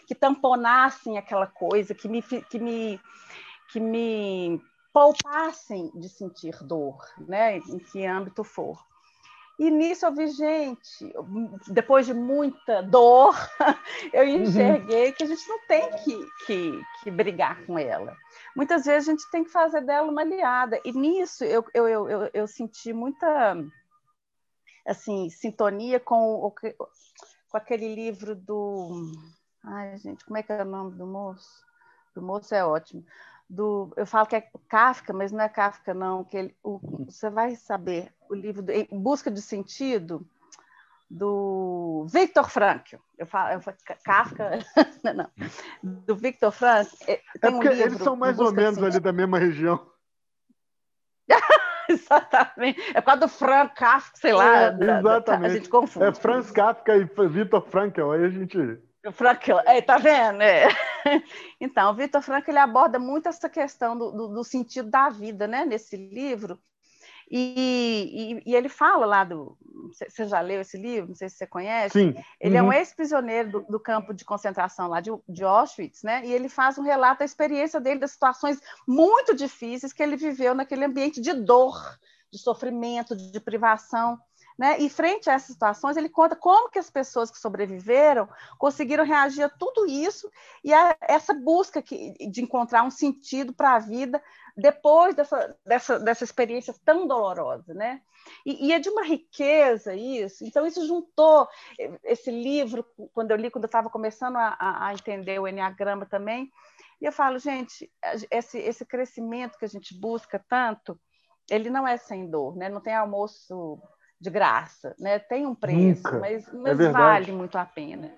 Speaker 2: que tamponassem aquela coisa, que me, que me, que me poupassem de sentir dor, né? em que âmbito for. E nisso eu vi, gente, depois de muita dor, eu uhum. enxerguei que a gente não tem que, que, que, brigar com ela. Muitas vezes a gente tem que fazer dela uma aliada. E nisso eu, eu, eu, eu senti muita assim, sintonia com, com aquele livro do. Ai, gente, como é que é o nome do moço? Do moço é ótimo do, eu falo que é Kafka, mas não é Kafka não, que ele, o, você vai saber o livro do, Em Busca de Sentido do Victor Frankl. Eu falo, eu falo Kafka, não, do Victor Frankl.
Speaker 1: É, é porque um eles são mais ou menos ali da mesma região.
Speaker 2: exatamente. É por causa do Frank Kafka, sei lá.
Speaker 1: É, exatamente. Da, a gente confunde. É Franz Kafka e Victor Frankl, aí a gente
Speaker 2: Frankl, é, tá vendo? É. Então, o Vitor Frankl ele aborda muito essa questão do, do, do, sentido da vida, né, nesse livro. E, e, e, ele fala lá do. Você já leu esse livro? Não sei se você conhece.
Speaker 1: Sim.
Speaker 2: Ele uhum. é um uhum. ex-prisioneiro do, do, campo de concentração lá de, de Auschwitz, né? E ele faz um relato da experiência dele, das situações muito difíceis que ele viveu naquele ambiente de dor, de sofrimento, de privação. Né? E frente a essas situações, ele conta como que as pessoas que sobreviveram conseguiram reagir a tudo isso e a essa busca que, de encontrar um sentido para a vida depois dessa, dessa, dessa experiência tão dolorosa, né? E, e, é de uma riqueza isso. Então isso juntou esse livro quando eu li, quando eu estava começando a, a, entender o enneagrama também. E eu falo, gente, esse, esse crescimento que a gente busca tanto, ele não é sem dor, né? Não tem almoço de graça, né? Tem um preço, Nunca. mas, é mas é vale muito a pena.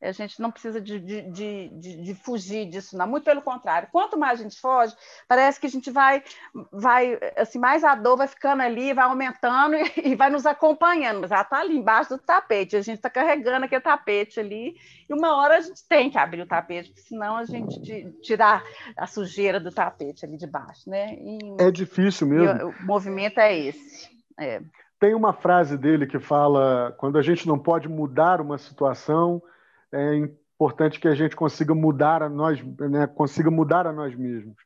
Speaker 2: A gente não precisa de, de, de, de, fugir disso, não. Muito pelo contrário. Quanto mais a gente foge, parece que a gente vai, vai assim, mais a dor vai ficando ali, vai aumentando e, e vai nos acompanhando. Mas ela está ali embaixo do tapete. A gente está carregando aquele tapete ali. E uma hora a gente tem que abrir o tapete, senão a gente tirar a sujeira do tapete ali de baixo, né? E,
Speaker 1: é difícil mesmo.
Speaker 2: o movimento é esse. É.
Speaker 1: Tem uma frase dele que fala: quando a gente não pode mudar uma situação, é importante que a gente consiga mudar a nós, né, consiga mudar a nós mesmos.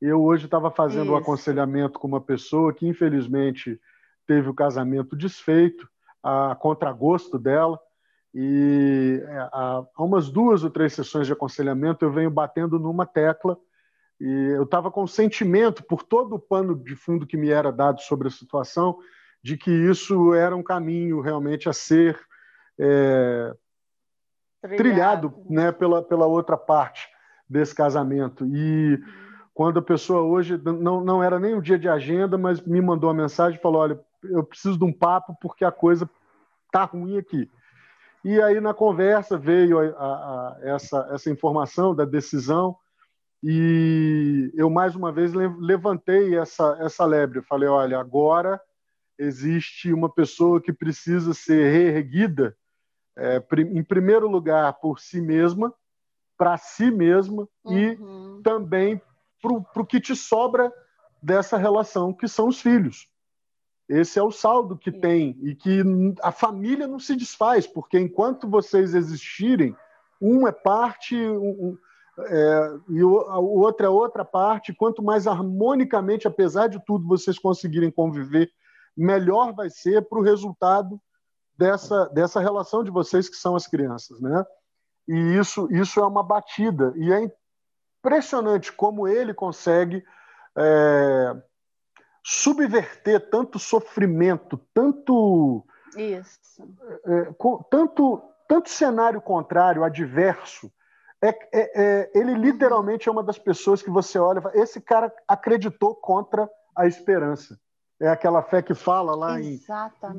Speaker 1: Eu hoje estava fazendo Isso. um aconselhamento com uma pessoa que infelizmente teve o casamento desfeito, a contragosto dela, e é, há umas duas ou três sessões de aconselhamento eu venho batendo numa tecla e eu estava com sentimento por todo o pano de fundo que me era dado sobre a situação de que isso era um caminho realmente a ser é, trilhado, trilhado né, pela, pela outra parte desse casamento. E quando a pessoa hoje, não, não era nem o dia de agenda, mas me mandou uma mensagem e falou: Olha, eu preciso de um papo porque a coisa tá ruim aqui. E aí, na conversa, veio a, a, a, essa, essa informação da decisão, e eu, mais uma vez, levantei essa, essa lebre. Eu falei: olha, agora existe uma pessoa que precisa ser reerguida, é, em primeiro lugar, por si mesma, para si mesma uhum. e também para o que te sobra dessa relação, que são os filhos. Esse é o saldo que tem e que a família não se desfaz, porque enquanto vocês existirem, um é parte um, é, e o, o outro é outra parte. Quanto mais harmonicamente, apesar de tudo, vocês conseguirem conviver melhor vai ser para o resultado dessa, dessa relação de vocês que são as crianças, né? E isso, isso é uma batida. E é impressionante como ele consegue é, subverter tanto sofrimento, tanto.
Speaker 2: Isso.
Speaker 1: É, com, tanto, tanto cenário contrário, adverso. É, é, é, ele literalmente é uma das pessoas que você olha e fala, esse cara acreditou contra a esperança. É aquela fé que fala lá em,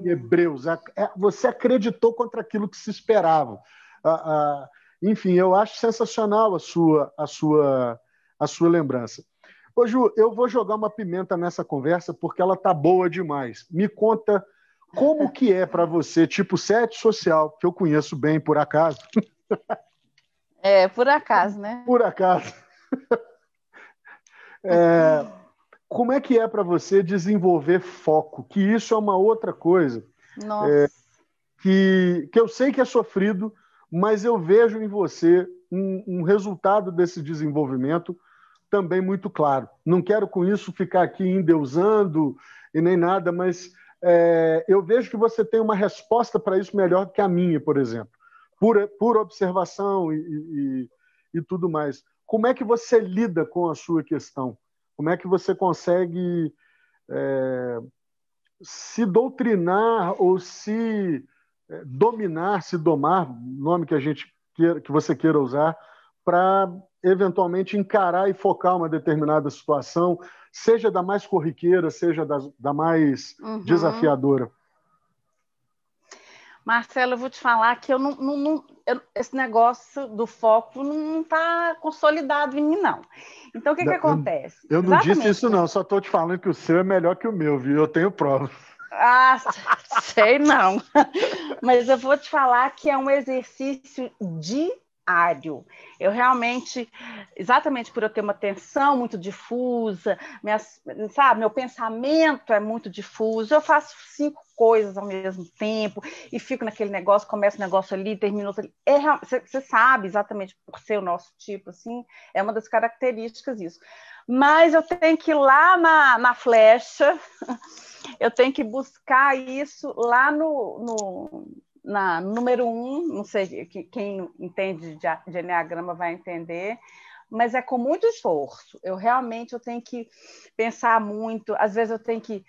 Speaker 1: em, Hebreus. É, é, você acreditou contra aquilo que se esperava. Ah, ah, enfim, eu acho sensacional a sua, a sua, a sua lembrança. Ô, Ju, eu vou jogar uma pimenta nessa conversa porque ela tá boa demais. Me conta como que é para você, tipo sete social, que eu conheço bem por acaso.
Speaker 2: É, por acaso, né?
Speaker 1: Por acaso. é, como é que é para você desenvolver foco? Que isso é uma outra coisa.
Speaker 2: Nossa. É,
Speaker 1: que, que eu sei que é sofrido, mas eu vejo em você um, um resultado desse desenvolvimento também muito claro. Não quero com isso ficar aqui endeusando e nem nada, mas é, eu vejo que você tem uma resposta para isso melhor do que a minha, por exemplo, por, por observação e, e, e tudo mais. Como é que você lida com a sua questão? Como é que você consegue é, se doutrinar ou se é, dominar, se domar, nome que a gente queira, que você queira usar, para eventualmente encarar e focar uma determinada situação, seja da mais corriqueira, seja da, da mais uhum. desafiadora?
Speaker 2: Marcelo, eu vou te falar que eu não, não, não eu, esse negócio do foco não está consolidado em mim, não. Então, o que, que acontece?
Speaker 1: Eu, eu não disse isso, não, só estou te falando que o seu é melhor que o meu, viu? Eu tenho provas.
Speaker 2: Ah, sei não. Mas eu vou te falar que é um exercício de diário. Eu realmente, exatamente por eu ter uma atenção muito difusa, minhas, sabe, meu pensamento é muito difuso, eu faço cinco coisas ao mesmo tempo e fico naquele negócio, começa o negócio ali, termina outro ali. Você é, sabe exatamente por ser o nosso tipo, assim, é uma das características isso. Mas eu tenho que ir lá na, na flecha, eu tenho que buscar isso lá no, no na número um, não sei quem entende de, de Enneagrama vai entender, mas é com muito esforço. Eu realmente eu tenho que pensar muito, às vezes eu tenho que,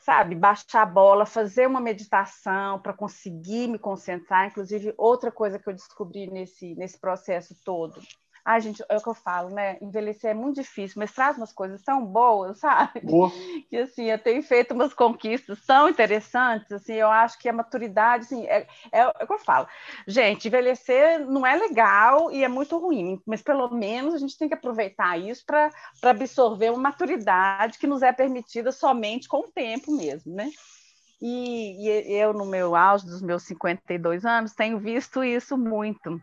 Speaker 2: sabe, baixar a bola, fazer uma meditação para conseguir me concentrar. Inclusive, outra coisa que eu descobri nesse, nesse processo todo Ai, gente, é o que eu falo, né? Envelhecer é muito difícil, mas traz umas coisas tão boas, sabe? Boa. Que assim, eu tenho feito umas conquistas tão interessantes, assim, eu acho que a maturidade, assim, é, é, é o que eu falo. Gente, envelhecer não é legal e é muito ruim, mas pelo menos a gente tem que aproveitar isso para absorver uma maturidade que nos é permitida somente com o tempo mesmo, né? E, e eu, no meu auge dos meus 52 anos, tenho visto isso muito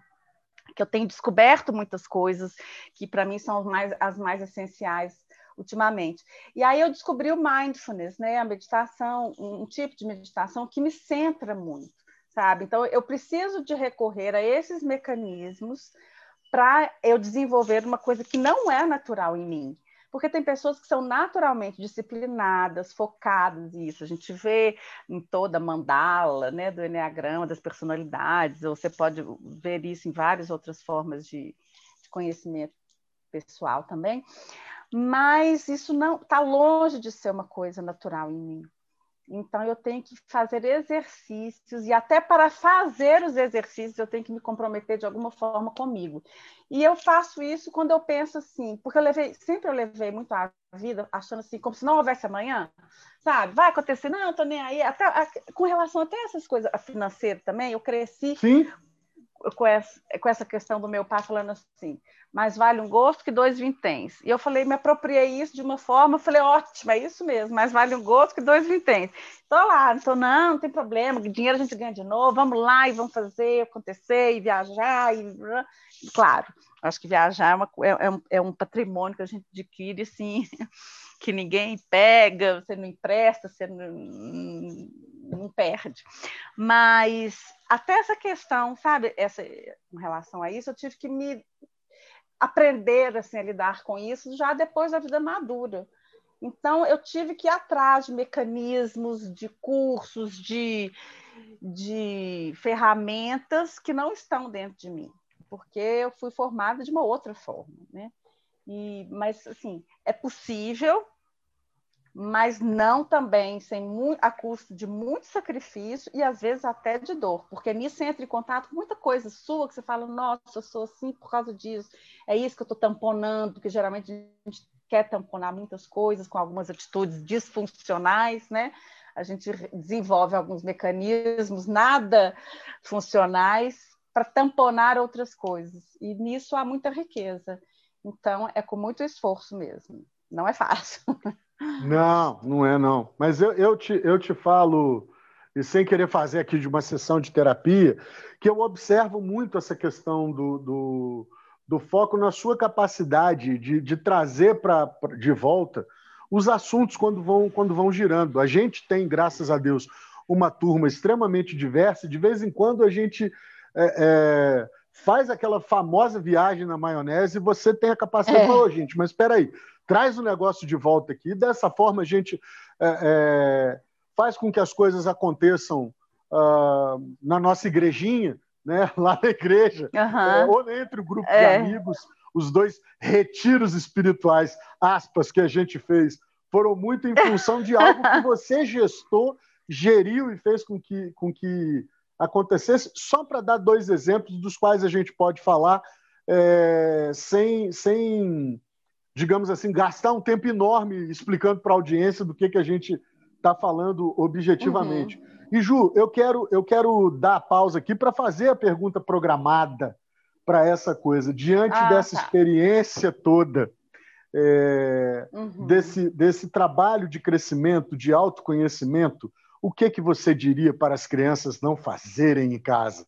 Speaker 2: que eu tenho descoberto muitas coisas que para mim são as mais, as mais essenciais ultimamente. E aí eu descobri o mindfulness, né, a meditação, um tipo de meditação que me centra muito, sabe? Então eu preciso de recorrer a esses mecanismos para eu desenvolver uma coisa que não é natural em mim, porque tem pessoas que são naturalmente disciplinadas, focadas nisso. A gente vê em toda a mandala né, do Enneagrama, das personalidades, ou você pode ver isso em várias outras formas de, de conhecimento pessoal também. Mas isso não está longe de ser uma coisa natural em mim. Então, eu tenho que fazer exercícios, e até para fazer os exercícios, eu tenho que me comprometer de alguma forma comigo. E eu faço isso quando eu penso assim, porque eu levei, sempre eu levei muito a vida achando assim, como se não houvesse amanhã, sabe? Vai acontecer, não, eu tô nem aí. Até, com relação até a essas coisas financeiras também, eu cresci
Speaker 1: Sim.
Speaker 2: Com, essa, com essa questão do meu pai falando assim: mais vale um gosto que dois vinténs. E eu falei, me apropriei isso de uma forma, falei, ótimo, é isso mesmo, mais vale um gosto que dois vinténs. Estou lá, então não, não tem problema, dinheiro a gente ganha de novo, vamos lá e vamos fazer acontecer e viajar. E... Claro, acho que viajar é, uma, é, é, é um patrimônio que a gente adquire, assim, que ninguém pega, você não empresta, você não, não perde. Mas até essa questão, sabe, essa, em relação a isso, eu tive que me aprender assim, a lidar com isso já depois da vida madura. Então, eu tive que ir atrás de mecanismos, de cursos, de, de ferramentas que não estão dentro de mim, porque eu fui formada de uma outra forma. Né? E, mas, assim, é possível, mas não também sem a custo de muito sacrifício e às vezes até de dor, porque nisso entra em contato com muita coisa sua que você fala, nossa, eu sou assim por causa disso, é isso que eu estou tamponando, porque geralmente a gente quer tamponar muitas coisas com algumas atitudes disfuncionais, né? A gente desenvolve alguns mecanismos nada funcionais para tamponar outras coisas, e nisso há muita riqueza. Então, é com muito esforço mesmo, não é fácil.
Speaker 1: Não, não é não. Mas eu, eu, te, eu te falo, e sem querer fazer aqui de uma sessão de terapia, que eu observo muito essa questão do, do, do foco na sua capacidade de, de trazer pra, pra, de volta os assuntos quando vão, quando vão girando. A gente tem, graças a Deus, uma turma extremamente diversa, de vez em quando a gente é, é, faz aquela famosa viagem na maionese e você tem a capacidade é. de falar, gente, mas espera aí, traz o negócio de volta aqui. Dessa forma, a gente é, é, faz com que as coisas aconteçam uh, na nossa igrejinha, né? lá na igreja, uhum. ou entre o grupo de é. amigos. Os dois retiros espirituais, aspas, que a gente fez, foram muito em função de algo que você gestou, geriu e fez com que, com que acontecesse. Só para dar dois exemplos dos quais a gente pode falar é, sem, sem digamos assim, gastar um tempo enorme explicando para a audiência do que, que a gente está falando objetivamente. Uhum. E, Ju, eu quero, eu quero dar a pausa aqui para fazer a pergunta programada para essa coisa. Diante ah, dessa tá. experiência toda, é, uhum. desse, desse trabalho de crescimento, de autoconhecimento, o que, que você diria para as crianças não fazerem em casa?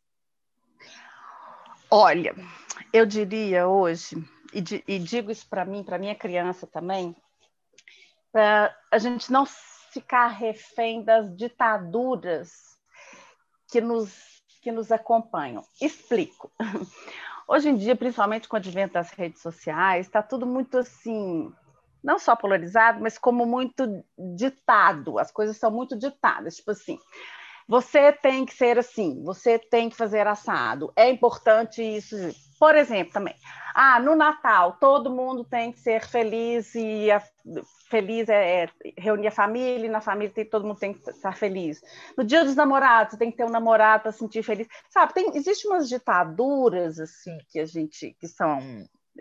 Speaker 2: Olha, eu diria hoje e, e digo isso para mim, para minha criança também, para a gente não ficar refém das ditaduras que nos, que nos acompanham. Explico. Hoje em dia, principalmente com o advento das redes sociais, está tudo muito assim, não só polarizado, mas como muito ditado. As coisas são muito ditadas. Tipo assim, você tem que ser assim, você tem que fazer assado. É importante isso. Por exemplo, também. Ah, no Natal, todo mundo tem que ser feliz e a, feliz é, é, reunir a família, e na família tem, todo mundo tem que estar feliz. No Dia dos Namorados, tem que ter um namorado para sentir feliz. Sabe, tem, existe umas ditaduras assim que a gente que são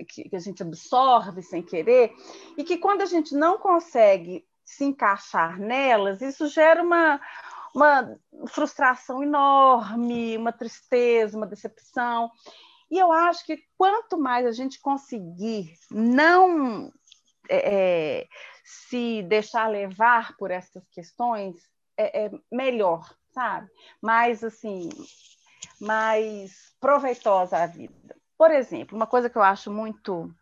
Speaker 2: que, que a gente absorve sem querer e que quando a gente não consegue se encaixar nelas, isso gera uma uma frustração enorme, uma tristeza, uma decepção. E eu acho que quanto mais a gente conseguir não é, é, se deixar levar por essas questões, é, é, melhor, sabe? Mais assim, mais proveitosa a vida. Por exemplo, uma coisa que eu acho muito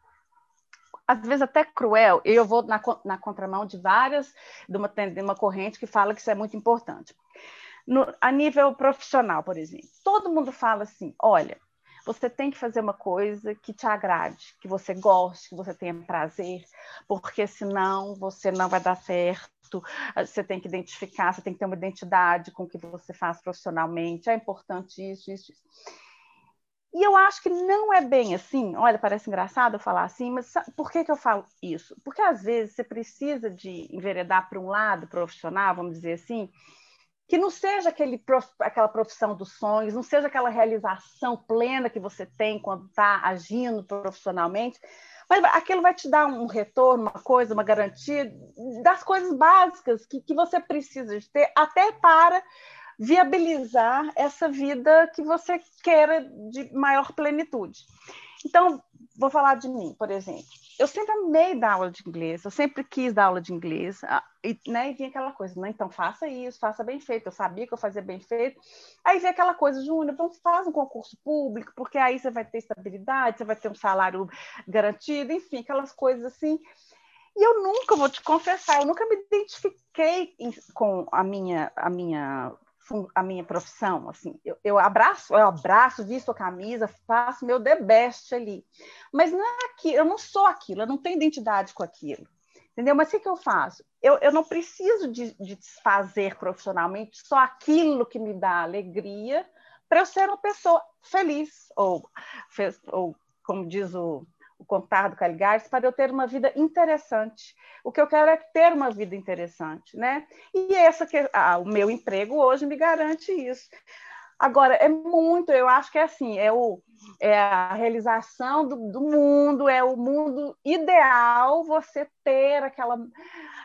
Speaker 2: às vezes até cruel, e eu vou na, na contramão de várias, de uma, de uma corrente que fala que isso é muito importante. No, a nível profissional, por exemplo, todo mundo fala assim: olha, você tem que fazer uma coisa que te agrade, que você goste, que você tenha prazer, porque senão você não vai dar certo. Você tem que identificar, você tem que ter uma identidade com o que você faz profissionalmente. É importante isso, isso, isso. E eu acho que não é bem assim. Olha, parece engraçado eu falar assim, mas por que, que eu falo isso? Porque às vezes você precisa de enveredar para um lado profissional, vamos dizer assim, que não seja aquele aquela profissão dos sonhos, não seja aquela realização plena que você tem quando está agindo profissionalmente, mas aquilo vai te dar um retorno, uma coisa, uma garantia das coisas básicas que, que você precisa de ter, até para viabilizar essa vida que você queira de maior plenitude. Então, vou falar de mim, por exemplo. Eu sempre amei dar aula de inglês, eu sempre quis dar aula de inglês, ah, e, né, e vinha aquela coisa, né, então faça isso, faça bem feito, eu sabia que eu fazia bem feito. Aí vem aquela coisa, Júnior, vamos fazer um concurso público, porque aí você vai ter estabilidade, você vai ter um salário garantido, enfim, aquelas coisas assim. E eu nunca vou te confessar, eu nunca me identifiquei com a minha, a minha a minha profissão, assim, eu, eu abraço, eu abraço, visto a camisa, faço meu the best ali, mas não é aquilo, eu não sou aquilo, eu não tenho identidade com aquilo, entendeu? Mas o que, eu faço? Eu, eu não preciso de, de desfazer profissionalmente só aquilo que me dá alegria para eu ser uma pessoa feliz, ou, ou como diz o o contar do Caligares para eu ter uma vida interessante. O que eu quero é ter uma vida interessante, né? E essa que ah, o meu emprego hoje me garante isso. Agora, é muito, eu acho que é assim, é, o, é a realização do, do mundo, é o mundo ideal você ter aquela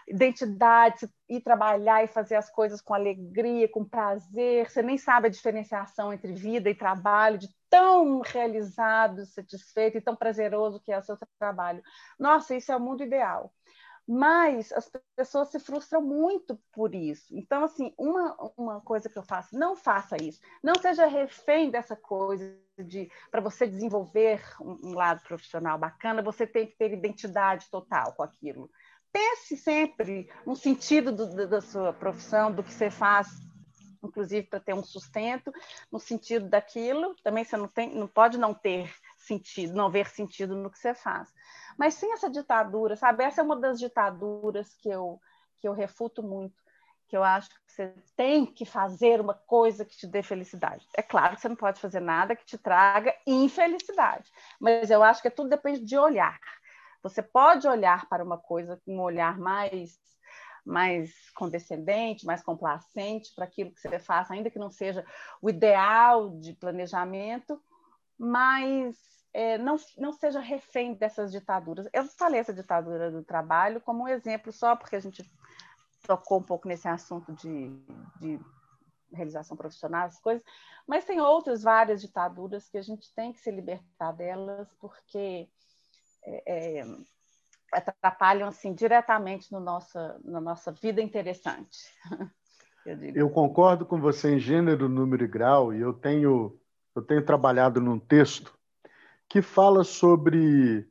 Speaker 2: identidade, ir trabalhar e fazer as coisas com alegria, com prazer. Você nem sabe a diferenciação entre vida e trabalho, de tão realizado, satisfeito e tão prazeroso que é o seu trabalho. Nossa, isso é o mundo ideal. Mas as pessoas se frustram muito por isso. Então, assim, uma, uma coisa que eu faço, não faça isso. Não seja refém dessa coisa de para você desenvolver um, um, lado profissional bacana, você tem que ter identidade total com aquilo. Pense sempre no sentido do, da sua profissão, do que você faz, inclusive para ter um sustento, no sentido daquilo. Também você não tem, não pode não ter sentido, não ver sentido no que você faz. Mas sem essa ditadura, sabe? Essa é uma das ditaduras que eu, que eu refuto muito, que eu acho que você tem que fazer uma coisa que te dê felicidade. É claro que você não pode fazer nada que te traga infelicidade, mas eu acho que tudo depende de olhar. Você pode olhar para uma coisa com um olhar mais mais condescendente, mais complacente para aquilo que você faz, ainda que não seja o ideal de planejamento, mas é, não, não seja refém dessas ditaduras. Eu falei essa ditadura do trabalho como um exemplo só porque a gente tocou um pouco nesse assunto de, de realização profissional, as coisas, mas tem outras várias ditaduras que a gente tem que se libertar delas porque é, é, atrapalham assim diretamente no nossa, na nossa vida interessante.
Speaker 1: Eu, eu, concordo com você em gênero, número e grau, e eu tenho, eu tenho trabalhado num texto que fala sobre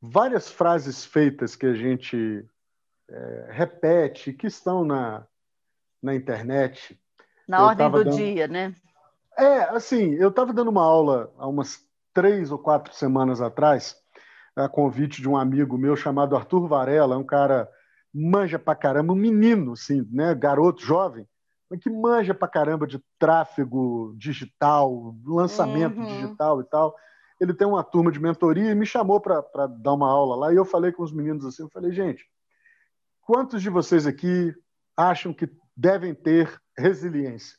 Speaker 1: várias frases feitas que a gente é, repete, que estão na, na internet.
Speaker 2: Na eu ordem do dando... dia, né?
Speaker 1: É, assim, eu estava dando uma aula há umas três ou quatro semanas atrás, a convite de um amigo meu chamado Arthur Varela, um cara manja pra caramba, um menino, assim, né, garoto, jovem, mas que manja pra caramba de tráfego digital, lançamento uhum. digital e tal ele tem uma turma de mentoria e me chamou para dar uma aula lá. E eu falei com os meninos assim: eu falei, gente, quantos de vocês aqui acham que devem ter resiliência?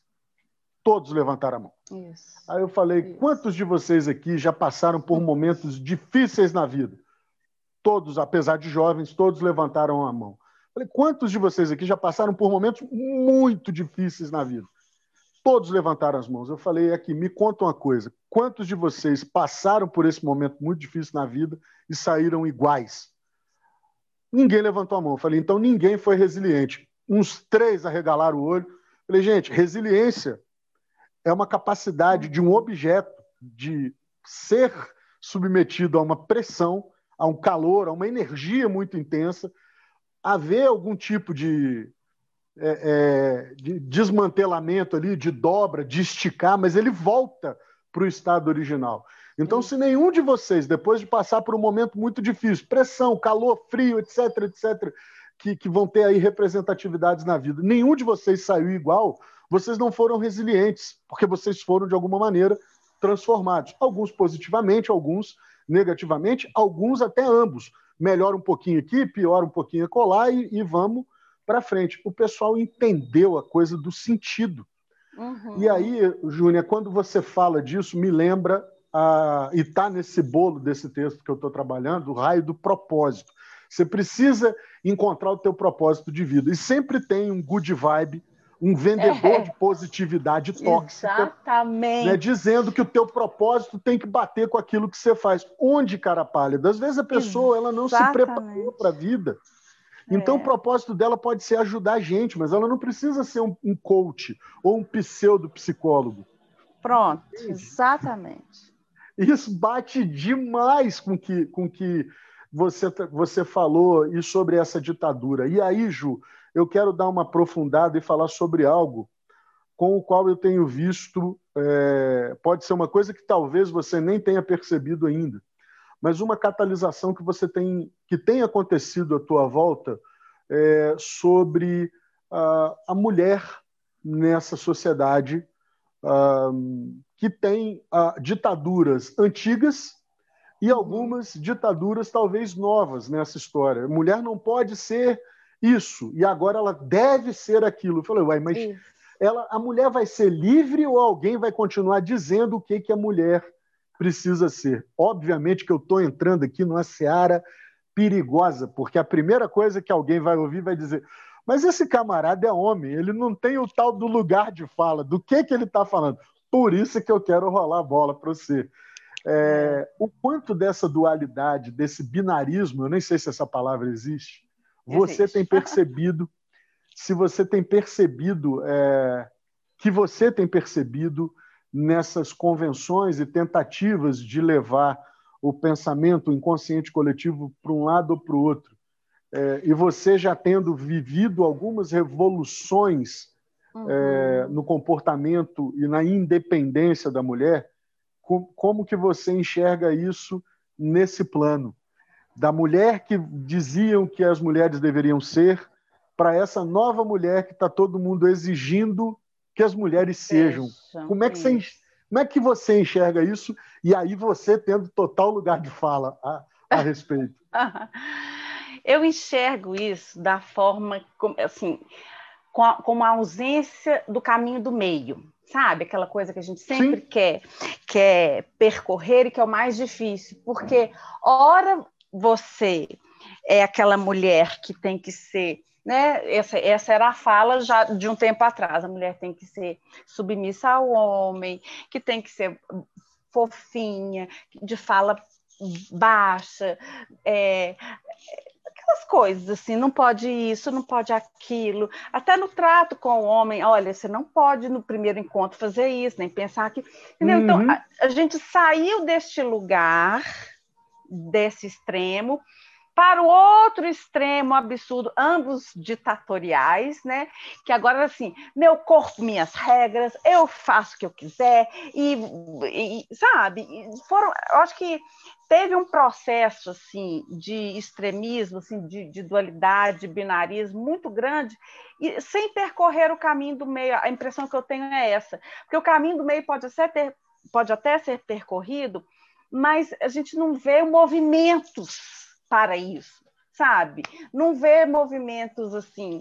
Speaker 1: Todos levantaram a mão. Isso. Aí eu falei: Isso. quantos de vocês aqui já passaram por momentos difíceis na vida? Todos, apesar de jovens, todos levantaram a mão. falei: quantos de vocês aqui já passaram por momentos muito difíceis na vida? Todos levantaram as mãos. Eu falei aqui, me conta uma coisa: quantos de vocês passaram por esse momento muito difícil na vida e saíram iguais? Ninguém levantou a mão. Eu falei, então ninguém foi resiliente. Uns três arregalaram o olho. Eu falei, gente, resiliência é uma capacidade de um objeto de ser submetido a uma pressão, a um calor, a uma energia muito intensa, haver algum tipo de é, é, de desmantelamento ali, de dobra, de esticar, mas ele volta para o estado original. Então, se nenhum de vocês, depois de passar por um momento muito difícil, pressão, calor, frio, etc., etc., que, que vão ter aí representatividades na vida, nenhum de vocês saiu igual, vocês não foram resilientes, porque vocês foram, de alguma maneira, transformados. Alguns positivamente, alguns negativamente, alguns até ambos. Melhora um pouquinho aqui, piora um pouquinho acolá e, e vamos para frente. O pessoal entendeu a coisa do sentido. Uhum. E aí, Júnia, quando você fala disso, me lembra, a, e está nesse bolo desse texto que eu estou trabalhando, o raio do propósito. Você precisa encontrar o teu propósito de vida. E sempre tem um good vibe, um vendedor é. de positividade tóxica.
Speaker 2: Exatamente.
Speaker 1: Né, dizendo que o teu propósito tem que bater com aquilo que você faz. Onde, cara pálida? Às vezes a pessoa ela não se preparou para a vida. Então, é. o propósito dela pode ser ajudar a gente, mas ela não precisa ser um, um coach ou um pseudo-psicólogo.
Speaker 2: Pronto, exatamente.
Speaker 1: Isso bate demais com que, com que você, você falou e sobre essa ditadura. E aí, Ju, eu quero dar uma aprofundada e falar sobre algo com o qual eu tenho visto, é, pode ser uma coisa que talvez você nem tenha percebido ainda, mas uma catalisação que você tem que tem acontecido à tua volta é, sobre a mulher nessa sociedade uh, que tem uh, ditaduras antigas e algumas ditaduras talvez novas nessa história. A mulher não pode ser isso e agora ela deve ser aquilo. Eu falei, uai, mas ela, a mulher vai ser livre ou alguém vai continuar dizendo o que, que a mulher precisa ser. Obviamente que eu estou entrando aqui numa seara perigosa, porque a primeira coisa que alguém vai ouvir vai dizer: mas esse camarada é homem, ele não tem o tal do lugar de fala, do que, que ele está falando. Por isso que eu quero rolar a bola para você. É, o quanto dessa dualidade, desse binarismo, eu nem sei se essa palavra existe, você Existe. tem percebido, se você tem percebido, é, que você tem percebido nessas convenções e tentativas de levar o pensamento o inconsciente coletivo para um lado ou para o outro. É, e você já tendo vivido algumas revoluções uhum. é, no comportamento e na independência da mulher, com, como que você enxerga isso nesse plano? Da mulher que diziam que as mulheres deveriam ser, para essa nova mulher que está todo mundo exigindo que as mulheres sejam. Como é que você como é que você enxerga isso? E aí você tendo total lugar de fala a, a respeito.
Speaker 2: Eu enxergo isso da forma assim, com a, ausência do caminho do meio, sabe? Aquela coisa que a gente sempre Sim. quer, quer percorrer e que é o mais difícil, porque ora você é aquela mulher que tem que ser né? Essa, essa era a fala já de um tempo atrás. A mulher tem que ser submissa ao homem, que tem que ser fofinha, de fala baixa, é, aquelas coisas assim, não pode isso, não pode aquilo. Até no trato com o homem, olha, você não pode no primeiro encontro fazer isso, nem pensar que. Então, uhum. Então, a, a gente saiu deste lugar, desse extremo, para o outro extremo absurdo, ambos ditatoriais, né? Que agora assim, meu corpo, minhas regras, eu faço o que eu quiser e, e sabe? Foram, eu acho que teve um processo assim de extremismo, assim, de, de dualidade, binarismo muito grande e sem percorrer o caminho do meio. A impressão que eu tenho é essa, porque o caminho do meio pode até ter, pode até ser percorrido, mas a gente não vê movimentos para isso, sabe? Não vê movimentos assim.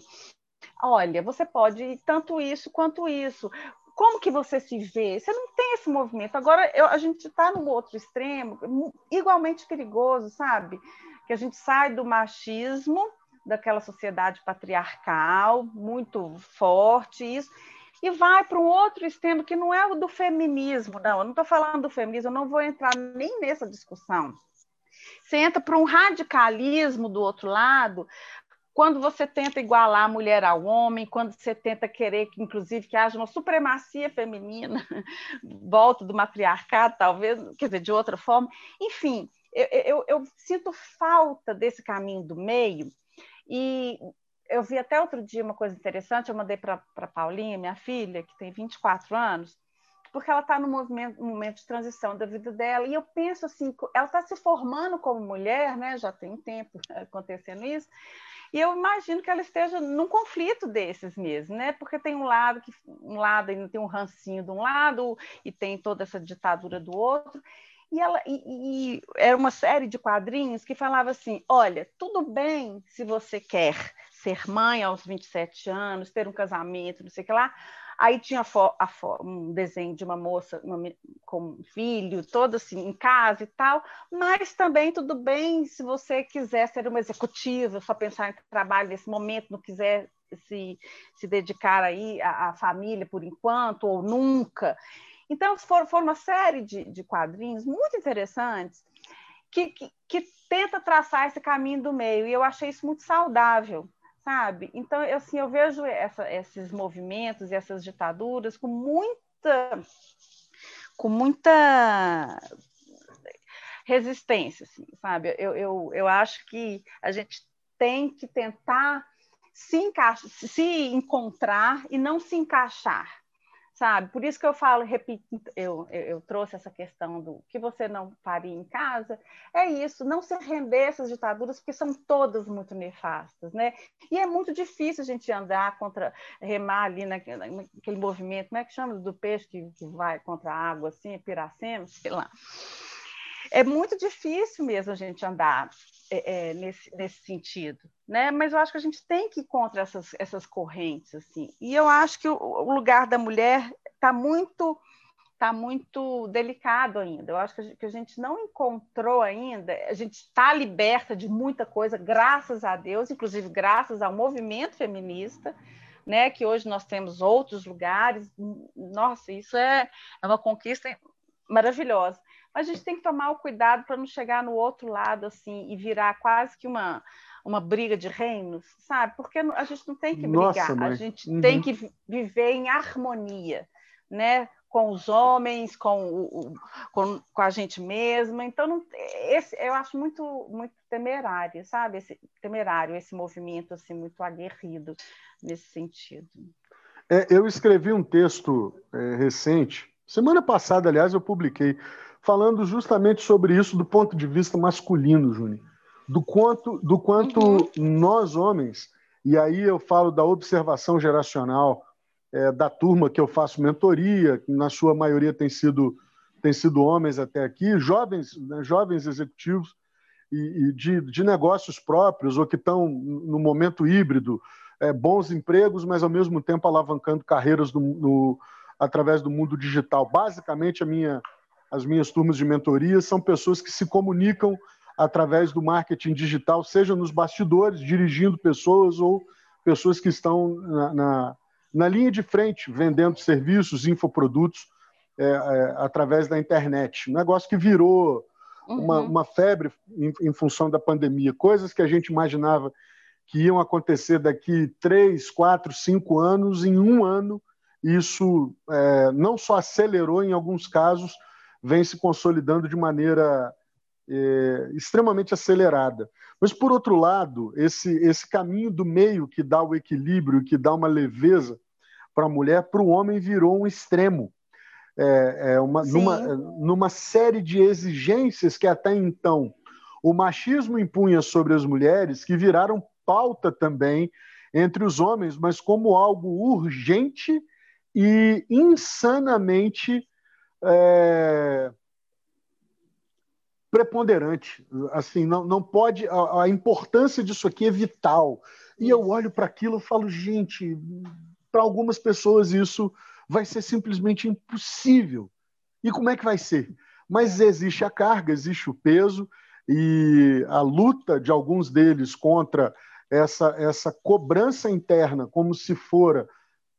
Speaker 2: Olha, você pode tanto isso quanto isso. Como que você se vê? Você não tem esse movimento. Agora, eu, a gente está no outro extremo, igualmente perigoso, sabe? Que a gente sai do machismo, daquela sociedade patriarcal, muito forte, isso, e vai para um outro extremo que não é o do feminismo, não. Eu não estou falando do feminismo, eu não vou entrar nem nessa discussão. Você entra para um radicalismo do outro lado, quando você tenta igualar a mulher ao homem, quando você tenta querer que, inclusive, que haja uma supremacia feminina, volta do matriarcado, talvez, quer dizer, de outra forma. Enfim, eu, eu, eu sinto falta desse caminho do meio e eu vi até outro dia uma coisa interessante, eu mandei para Paulinha, minha filha, que tem 24 anos, porque ela está no movimento, momento de transição da vida dela. E eu penso assim, ela está se formando como mulher, né? Já tem tempo acontecendo isso. E eu imagino que ela esteja num conflito desses mesmo, né? Porque tem um lado que um lado tem um rancinho de um lado e tem toda essa ditadura do outro. E ela e, e era uma série de quadrinhos que falava assim: olha, tudo bem se você quer ser mãe aos 27 anos, ter um casamento, não sei o que lá, Aí tinha um desenho de uma moça uma, com um filho, todo assim, em casa e tal, mas também tudo bem se você quiser ser uma executiva, só pensar em trabalho nesse momento, não quiser se, se dedicar aí à, à família por enquanto, ou nunca. Então, foram, foram uma série de, de quadrinhos muito interessantes que, que, que tenta traçar esse caminho do meio, e eu achei isso muito saudável sabe? Então, eu, assim, eu vejo essa, esses movimentos e essas ditaduras com muita, com muita resistência, assim, sabe? Eu, eu, eu acho que a gente tem que tentar se, encaixar, se encontrar e não se encaixar, sabe? Por isso que eu falo, repito, eu, eu, eu, trouxe essa questão do que você não faria em casa, é isso, não se render a essas ditaduras, porque são todas muito nefastas, né? E é muito difícil a gente andar contra, remar ali naquele, naquele movimento, como é que chama do peixe que, que vai contra a água, assim, piracema, sei lá. É muito difícil mesmo a gente andar é, é, nesse, nesse sentido, né? Mas eu acho que a gente tem que ir contra essas, essas correntes, assim. E eu acho que o, o lugar da mulher está muito está muito delicado ainda. Eu acho que a, gente, não encontrou ainda. A gente está liberta de muita coisa, graças a Deus, inclusive graças ao movimento feminista. Né, que hoje nós temos outros lugares, nossa, isso é, é uma conquista maravilhosa a gente tem que tomar o cuidado para não chegar no outro lado assim e virar quase que uma uma briga de reinos, sabe? Porque a gente não tem que brigar, Nossa, a gente uhum. tem que viver em harmonia, né? Com os homens, com, o, com, com a gente mesma. Então, não, esse, eu acho muito, muito temerário, sabe? Esse, temerário esse movimento assim muito aguerrido nesse sentido.
Speaker 1: É, eu escrevi um texto é, recente, semana passada, aliás, eu publiquei, falando justamente sobre isso do ponto de vista masculino, Júnior. Do quanto, do quanto uhum. nós, homens, e aí eu falo da observação geracional é, da turma que eu faço mentoria, que na sua maioria tem sido, tem sido homens até aqui, jovens, né, jovens executivos e, e de, de negócios próprios ou que estão no momento híbrido, é, bons empregos, mas ao mesmo tempo alavancando carreiras no, no, através do mundo digital. Basicamente, minha, as minhas turmas de mentoria são pessoas que se comunicam através do marketing digital, seja nos bastidores, dirigindo pessoas, ou pessoas que estão na, na, na linha de frente, vendendo serviços, infoprodutos é, é, através da internet. Um negócio que virou uma, uhum. uma febre em, em função da pandemia. Coisas que a gente imaginava que iam acontecer daqui três, quatro, cinco anos, em um ano, isso é, não só acelerou, em alguns casos, vem se consolidando de maneira é, extremamente acelerada. Mas, por outro lado, esse, esse caminho do meio que dá o equilíbrio, que dá uma leveza para a mulher, para o homem virou um extremo. É, é uma, numa, numa série de exigências que até então o machismo impunha sobre as mulheres, que viraram pauta também entre os homens, mas como algo urgente e insanamente é, preponderante. Assim, não, não pode. A, a, importância disso aqui é vital. E eu olho para aquilo e falo, gente, para algumas pessoas isso vai ser simplesmente impossível. E como é que vai ser? Mas existe a carga, existe o peso, e a luta de alguns deles contra essa, essa cobrança interna, como se fora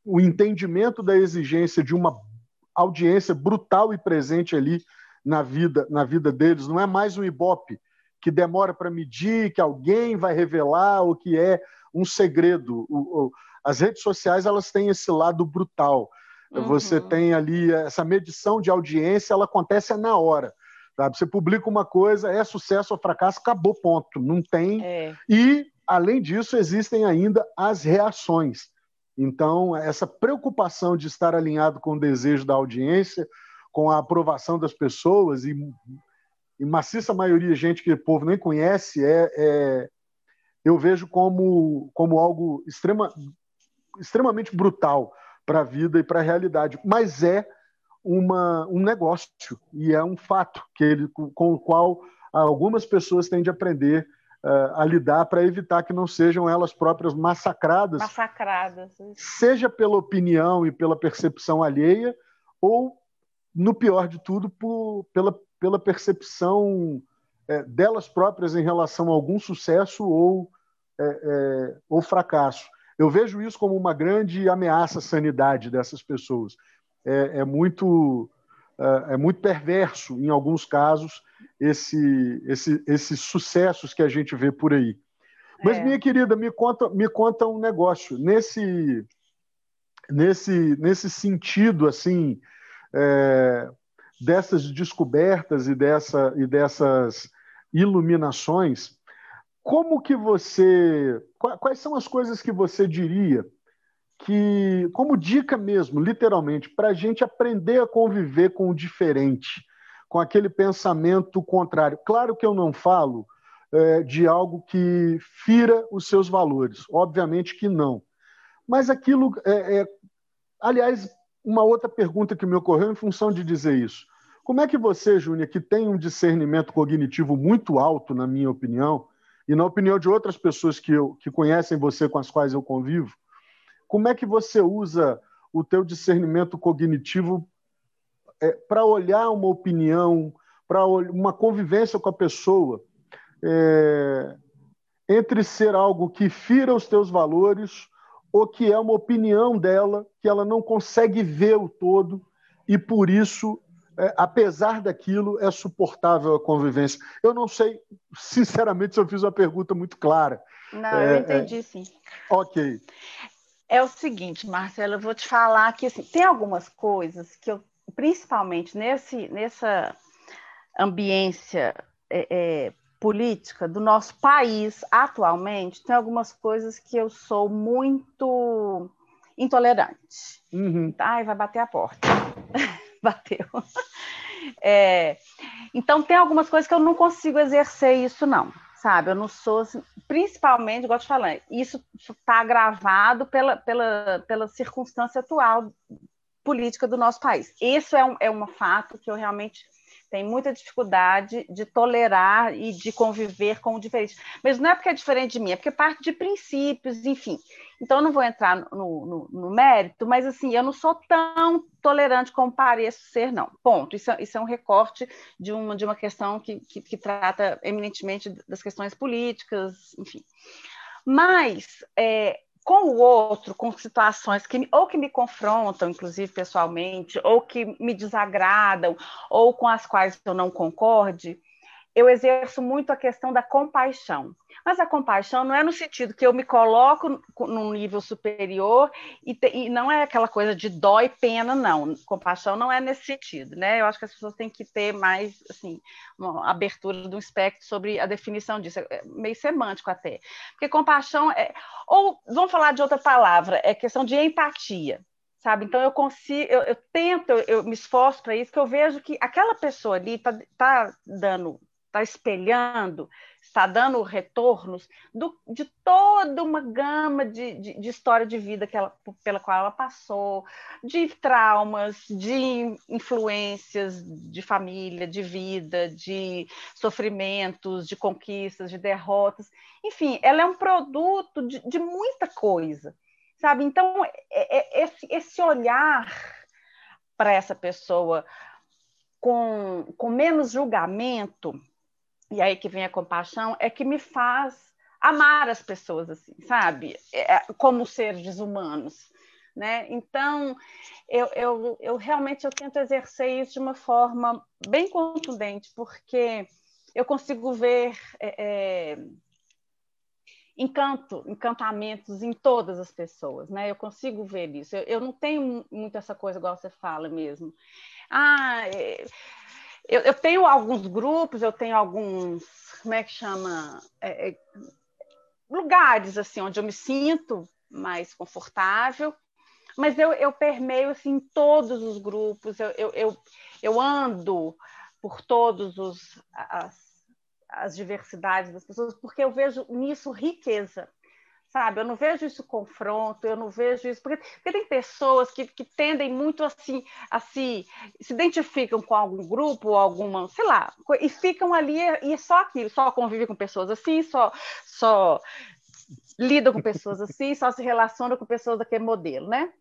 Speaker 1: o entendimento da exigência de uma audiência brutal e presente ali na vida, na vida deles. Não é mais um ibope que demora para medir, que alguém vai revelar o que é um segredo. O, o, as redes sociais elas têm esse lado brutal. Uhum. Você tem ali essa medição de audiência, ela acontece na hora. Sabe? Você publica uma coisa, é sucesso ou fracasso, acabou, ponto. Não tem. É. E Além disso, existem ainda as reações. Então, essa preocupação de estar alinhado com o desejo da audiência, com a aprovação das pessoas, e, e maciça maioria gente que o povo nem conhece, é, é eu vejo como, como algo extrema, extremamente brutal para a vida e para a realidade. Mas é uma, um negócio e é um fato que ele, com o qual algumas pessoas têm de aprender a lidar para evitar que não sejam elas próprias massacradas.
Speaker 2: Massacradas.
Speaker 1: Seja pela opinião e pela percepção alheia, ou, no pior de tudo, por, pela, pela percepção é, delas próprias em relação a algum sucesso ou, é, é, ou fracasso. Eu vejo isso como uma grande ameaça à sanidade dessas pessoas. É, é muito é, é muito perverso, em alguns casos, esse, esse, esses sucessos que a gente vê por aí. Mas, é. minha querida, me conta, me conta um negócio. Nesse, nesse, nesse sentido, assim, é, dessas descobertas e, dessa, e dessas iluminações, como que você. Quais são as coisas que você diria que, como dica mesmo, literalmente, para a gente aprender a conviver com o diferente, com aquele pensamento contrário. Claro que eu não falo é, de algo que fira os seus valores, obviamente que não. Mas aquilo. É, é... Aliás, uma outra pergunta que me ocorreu em função de dizer isso. Como é que você, Júnior, que tem um discernimento cognitivo muito alto, na minha opinião, e na opinião de outras pessoas que, eu, que conhecem você, com as quais eu convivo, como é que você usa o teu discernimento cognitivo é, para olhar uma opinião, para uma convivência com a pessoa, é, entre ser algo que fira os teus valores ou que é uma opinião dela que ela não consegue ver o todo e por isso é, apesar daquilo, é suportável a convivência. Eu não sei, sinceramente, se eu fiz uma pergunta muito clara.
Speaker 2: Não, é, eu entendi, é... sim.
Speaker 1: Ok.
Speaker 2: É o seguinte, Marcelo, eu vou te falar que assim, tem algumas coisas que eu, principalmente nesse, nessa ambiência é, é, política do nosso país atualmente, tem algumas coisas que eu sou muito intolerante. Uhum. Ai, vai bater a porta. Bateu. É, então, tem algumas coisas que eu não consigo exercer isso, não sabe? Eu não sou, assim, principalmente, igual te falando, isso está agravado pela, pela, pela circunstância atual política do nosso país. Isso é um, é um fato que eu realmente tenho muita dificuldade de tolerar e de conviver com o diferente. Mas não é porque é diferente de mim, é porque parte de princípios, enfim. Então, eu não vou entrar no, no, no, mérito, mas assim, eu não sou tão tolerante como pareço ser, não. Ponto. Isso, é, isso é um recorte de uma, de uma questão que, que, que trata eminentemente das questões políticas, enfim. Mas é, com o outro, com situações que ou que me confrontam, inclusive pessoalmente, ou que me desagradam, ou com as quais eu não concorde, eu exerço muito a questão da compaixão. Mas a compaixão não é no sentido que eu me coloco num nível superior e, te, e, não é aquela coisa de dó e pena, não. Compaixão não é nesse sentido, né? Eu acho que as pessoas têm que ter mais, assim, uma abertura do espectro sobre a definição disso, é meio semântico até. Porque compaixão é... Ou, vamos falar de outra palavra, é questão de empatia sabe? Então eu consigo, eu, eu tento, eu, eu, me esforço para isso, que eu vejo que aquela pessoa ali está tá dando está espelhando, está dando retornos do, de toda uma gama de, de, de, história de vida que ela, pela qual ela passou, de traumas, de influências de família, de vida, de sofrimentos, de conquistas, de derrotas. Enfim, ela é um produto de, de muita coisa, sabe? Então, é, é, esse, esse olhar para essa pessoa com, com menos julgamento e aí que vem a compaixão, é que me faz amar as pessoas assim, sabe? É, como seres humanos. Né? Então, eu, eu, eu realmente eu tento exercer isso de uma forma bem contundente, porque eu consigo ver é, é, encanto, encantamentos em todas as pessoas, né? Eu consigo ver isso. Eu, eu não tenho muito essa coisa igual você fala mesmo. Ah, é, eu, eu, tenho alguns grupos, eu tenho alguns, como é que chama? É, é, lugares assim onde eu me sinto mais confortável, mas eu, eu permeio assim todos os grupos, eu, eu, eu, eu ando por todos os as, as diversidades das pessoas, porque eu vejo nisso riqueza sabe? Eu não vejo isso confronto, eu não vejo isso. Porque, porque tem pessoas que, que tendem muito assim, a se, se identificam com algum grupo, alguma, sei lá, e ficam ali e é só aquilo, só convive com pessoas assim, só, só lidam com pessoas assim, só se relacionam com pessoas daquele modelo, né?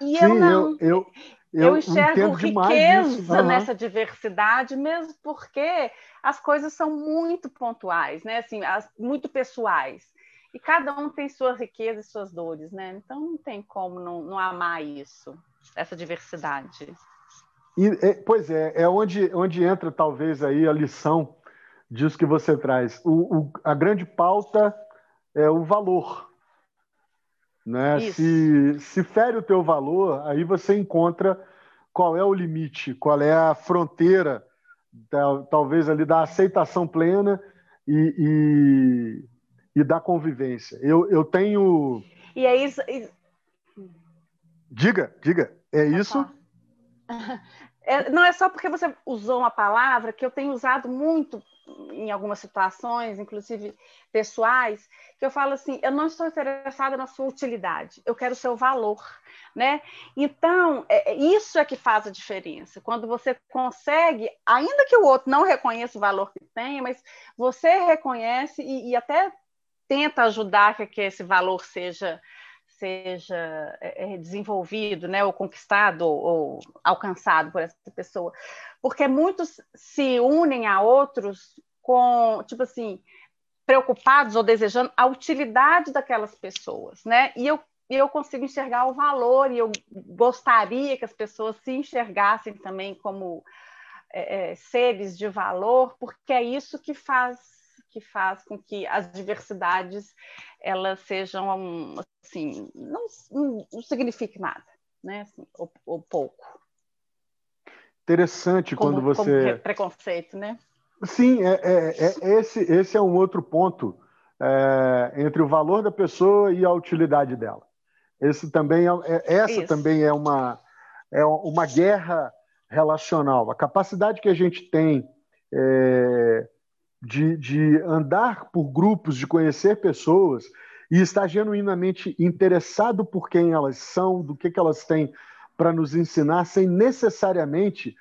Speaker 1: E Sim, eu não. Eu, eu, eu,
Speaker 2: eu enxergo riqueza uhum. nessa diversidade, mesmo porque as coisas são muito pontuais, né? Assim, as, muito pessoais e cada um tem suas riquezas e suas dores, né? Então não tem como não, não amar isso, essa diversidade.
Speaker 1: E, é, pois é, é onde, onde entra talvez aí a lição disso que você traz. O, o a grande pauta é o valor. Né? Se, se fere o teu valor, aí você encontra qual é o limite, qual é a fronteira, talvez ali da aceitação plena e, e da convivência. Eu, eu tenho.
Speaker 2: E é isso.
Speaker 1: Diga, diga. É isso?
Speaker 2: É, não é só porque você usou uma palavra que eu tenho usado muito em algumas situações, inclusive pessoais, que eu falo assim: eu não estou interessada na sua utilidade, eu quero o seu valor, né? Então, é, é isso é que faz a diferença. Quando você consegue, ainda que o outro não reconheça o valor que tem, mas você reconhece e, e até tenta ajudar que, que esse valor seja seja é, é, desenvolvido, né, ou conquistado ou, ou, alcançado por essa pessoa, porque muitos se unem a outros com, tipo assim, preocupados ou desejando a utilidade daquelas pessoas, né? E eu eu consigo enxergar o valor e eu gostaria que as pessoas se enxergassem também como é, é, seres de valor, porque é isso que faz que faz com que as diversidades elas sejam assim não, não signifique nada, né? Assim, ou, ou pouco.
Speaker 1: Interessante como, quando você
Speaker 2: como preconceito, né?
Speaker 1: Sim, é, é, é, esse, esse é um outro ponto é, entre o valor da pessoa e a utilidade dela. Esse também é, é essa Isso. também é uma, é uma guerra relacional. A capacidade que a gente tem é, de, de andar por grupos, de conhecer pessoas e estar genuinamente interessado por quem elas são, do que, que elas têm para nos ensinar, sem necessariamente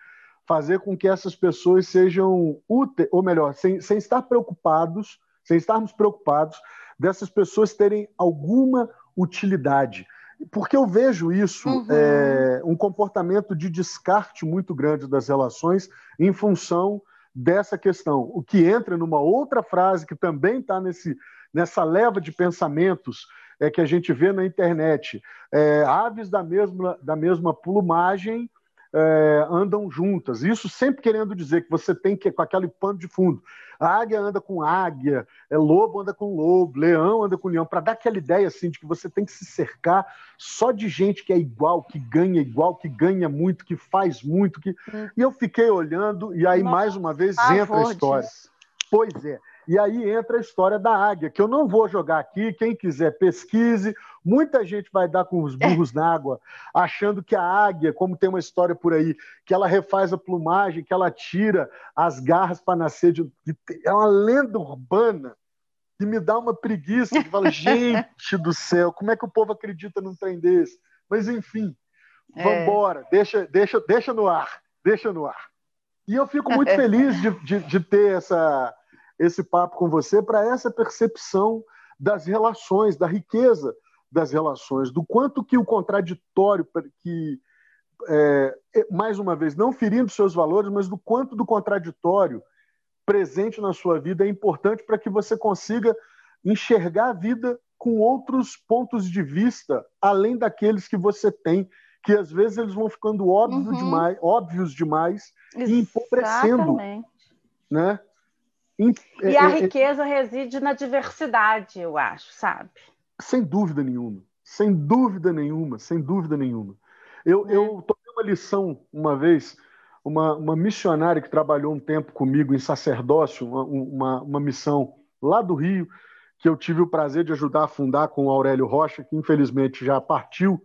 Speaker 1: fazer com que essas pessoas sejam úteis, ou melhor, sem, sem estar preocupados, sem estarmos preocupados dessas pessoas terem alguma utilidade. Porque eu vejo isso, uhum. é, um comportamento de descarte muito grande das relações em função dessa questão. O que entra numa outra frase que também está nessa leva de pensamentos é, que a gente vê na internet. É, aves da mesma, da mesma plumagem é, andam juntas. Isso sempre querendo dizer que você tem que, com aquele pano de fundo, a águia anda com águia, é, lobo anda com lobo, leão anda com leão, para dar aquela ideia assim de que você tem que se cercar só de gente que é igual, que ganha igual, que ganha muito, que faz muito. Que... Hum. E eu fiquei olhando, e aí, Nossa, mais uma vez, entra a história. Disso. Pois é. E aí entra a história da águia, que eu não vou jogar aqui. Quem quiser, pesquise. Muita gente vai dar com os burros na água, achando que a águia, como tem uma história por aí, que ela refaz a plumagem, que ela tira as garras para nascer. De... É uma lenda urbana que me dá uma preguiça. Que fala, gente do céu, como é que o povo acredita num trem desse? Mas, enfim, é. vambora, deixa, deixa, deixa no ar, deixa no ar. E eu fico muito feliz de, de, de ter essa esse papo com você para essa percepção das relações, da riqueza das relações, do quanto que o contraditório, que é, é, mais uma vez, não ferindo seus valores, mas do quanto do contraditório presente na sua vida é importante para que você consiga enxergar a vida com outros pontos de vista, além daqueles que você tem, que às vezes eles vão ficando óbvios uhum. demais, óbvios demais e empobrecendo, né?
Speaker 2: E a é, é, riqueza reside na diversidade, eu acho, sabe?
Speaker 1: Sem dúvida nenhuma, sem dúvida nenhuma, sem dúvida nenhuma. Eu, é. eu tomei uma lição uma vez, uma, uma missionária que trabalhou um tempo comigo em sacerdócio, uma, uma, uma missão lá do Rio, que eu tive o prazer de ajudar a fundar com o Aurélio Rocha, que infelizmente já partiu.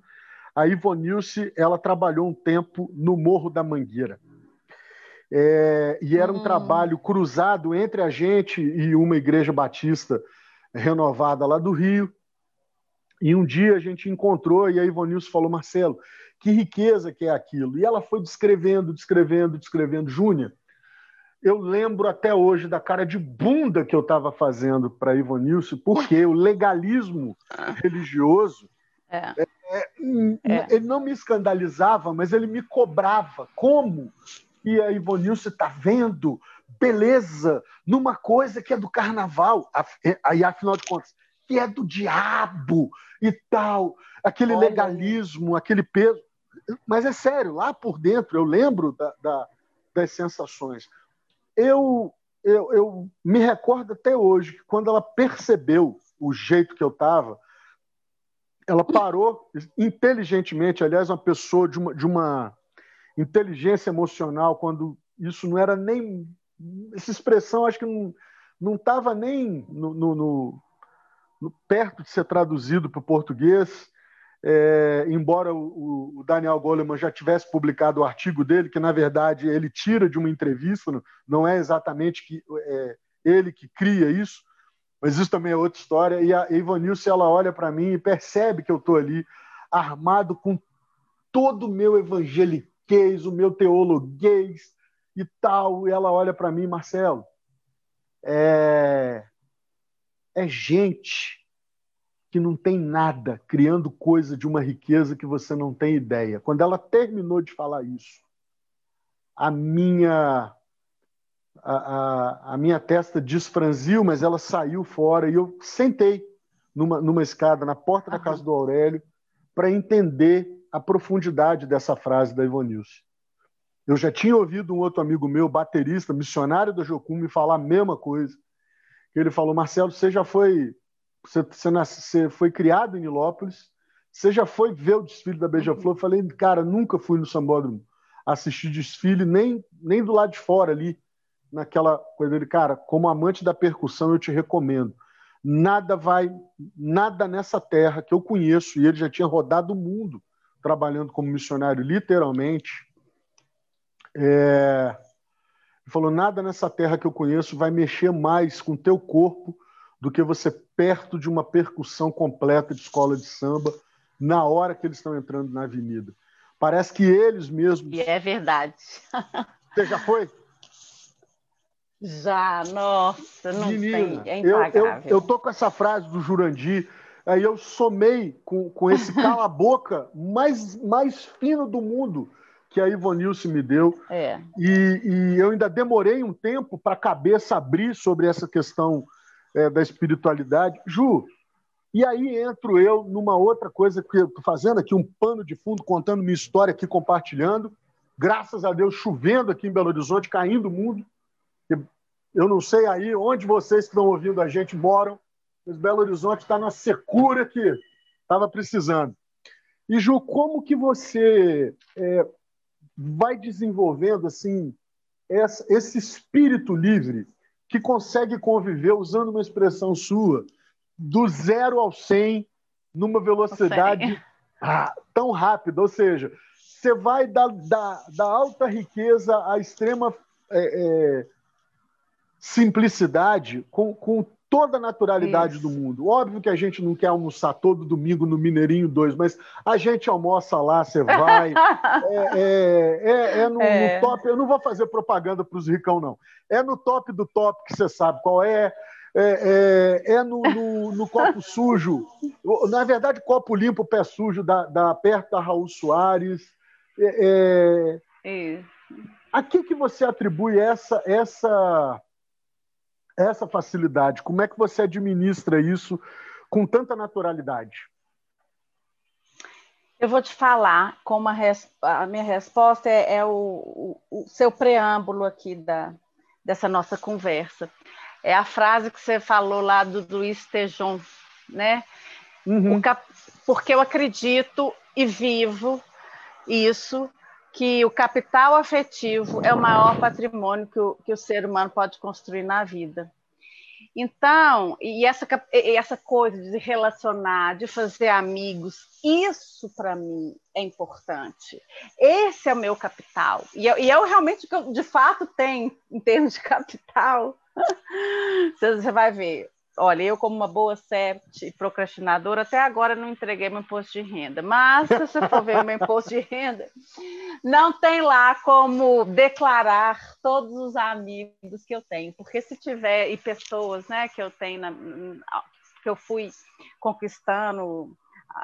Speaker 1: A Ivonilce, ela trabalhou um tempo no Morro da Mangueira. É, e era um hum. trabalho cruzado entre a gente e uma igreja batista renovada lá do Rio. E um dia a gente encontrou e a Ivonilson falou, Marcelo, que riqueza que é aquilo. E ela foi descrevendo, descrevendo, descrevendo. Júnior, eu lembro até hoje da cara de bunda que eu estava fazendo para Ivonilson, porque o legalismo religioso é. É, é. ele não me escandalizava, mas ele me cobrava. Como e a Ivonilce está vendo beleza numa coisa que é do carnaval, é, aí afinal de contas, que é do diabo e tal, aquele Olha. legalismo, aquele peso. Mas é sério, lá por dentro, eu lembro da, da, das sensações. Eu, eu, eu me recordo até hoje que quando ela percebeu o jeito que eu estava, ela parou inteligentemente, aliás, uma pessoa de uma, de uma inteligência emocional, quando isso não era nem. Essa expressão acho que não estava nem no, no, no, no, perto de ser traduzido para o português. É, embora o, o, Daniel Goleman já tivesse publicado o artigo dele, que na verdade ele tira de uma entrevista, não é exatamente que, é, ele que cria isso, mas isso também é outra história. E a Ivanilce ela olha para mim e percebe que eu estou ali armado com todo o meu evangelicismo o meu teologuês e tal. E ela olha para mim, Marcelo, é... é gente que não tem nada criando coisa de uma riqueza que você não tem ideia. Quando ela terminou de falar isso, a minha a, a, a minha testa desfranziu, mas ela saiu fora e eu sentei numa, numa escada na porta da casa do Aurélio para entender a profundidade dessa frase da Ivonilce. Eu já tinha ouvido um outro amigo meu, baterista, missionário da Jocum, me falar a mesma coisa. Ele falou: Marcelo, você já foi. Você, você, nasce, você foi criado em Nilópolis, você já foi ver o desfile da Beija-Flor? Eu falei: Cara, nunca fui no Sambódromo assistir desfile, nem, nem do lado de fora ali, naquela coisa dele. Cara, como amante da percussão, eu te recomendo. Nada vai, nada nessa terra que eu conheço, e ele já tinha rodado o mundo trabalhando como missionário, literalmente é... Ele falou: nada nessa terra que eu conheço vai mexer mais com teu corpo do que você perto de uma percussão completa de escola de samba na hora que eles estão entrando na avenida. Parece que eles mesmos.
Speaker 2: E é verdade.
Speaker 1: Você já foi?
Speaker 2: Já, nossa, não
Speaker 1: Menina, tem, é eu, eu, eu tô com essa frase do Jurandir, aí eu somei com, com esse cala-boca mais, mais fino do mundo que a Ivonilce me deu.
Speaker 2: É.
Speaker 1: E, e, eu ainda demorei um tempo para a cabeça abrir sobre essa questão é, da espiritualidade. Ju, e aí entro eu numa outra coisa que eu estou fazendo aqui, um pano de fundo, contando minha história aqui, compartilhando. Graças a Deus, chovendo aqui em Belo Horizonte, caindo o mundo. Eu não sei aí onde vocês que estão ouvindo a gente moram, mas Belo Horizonte está na secura que estava precisando. E Ju, como que você é, vai desenvolvendo assim esse espírito livre que consegue conviver, usando uma expressão sua, do zero ao cem numa velocidade ah, tão rápida. Ou seja, você vai da, da, da alta riqueza à extrema é, é, simplicidade com, com toda a naturalidade Isso. do mundo. Óbvio que a gente não quer almoçar todo domingo no Mineirinho 2, mas a gente almoça lá, você vai. é, é, é, é, no, é, no, top. Eu não vou fazer propaganda para os ricão, não. É no top do top que você sabe qual é. É, é, é no, no, no, copo sujo. Na verdade, copo limpo, pé sujo, da, da perto da Raul Soares. É, é, a que, que você atribui essa, essa essa facilidade? Como é que você administra isso com tanta naturalidade?
Speaker 2: Eu vou te falar como a, res... a minha resposta é, é o, o, o, seu preâmbulo aqui da, dessa nossa conversa. É a frase que você falou lá do Luiz Tejon, né? Uhum. Cap... Porque eu acredito e vivo isso, que o capital afetivo é o maior patrimônio que o, que o ser humano pode construir na vida. Então, e essa, essa coisa de relacionar, de fazer amigos, isso para mim é importante. Esse é o meu capital. E eu, e eu realmente, de fato, tenho em termos de capital. Você vai ver, Olha, eu, como uma boa sete procrastinadora, até agora não entreguei meu imposto de renda. Mas, se você for ver o meu imposto de renda, não tem lá como declarar todos os amigos que eu tenho. Porque se tiver, e pessoas né, que eu tenho, na, que eu fui conquistando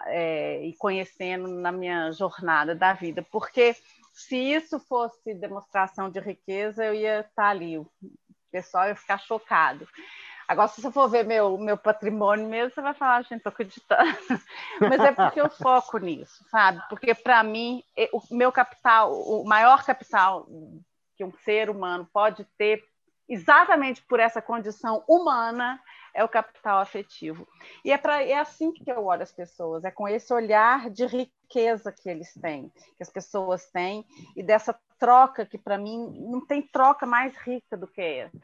Speaker 2: é, e conhecendo na minha jornada da vida. Porque se isso fosse demonstração de riqueza, eu ia estar ali. O pessoal ia ficar chocado. Agora, se você for ver meu, meu patrimônio mesmo, você vai falar, gente, estou acreditando. Mas é porque eu foco nisso, sabe? Porque, para mim, o meu capital, o maior capital que um ser humano pode ter, exatamente por essa condição humana, é o capital afetivo. E é, pra, é assim que eu olho as pessoas, é com esse olhar de riqueza que eles têm, que as pessoas têm, e dessa troca que, para mim, não tem troca mais rica do que essa.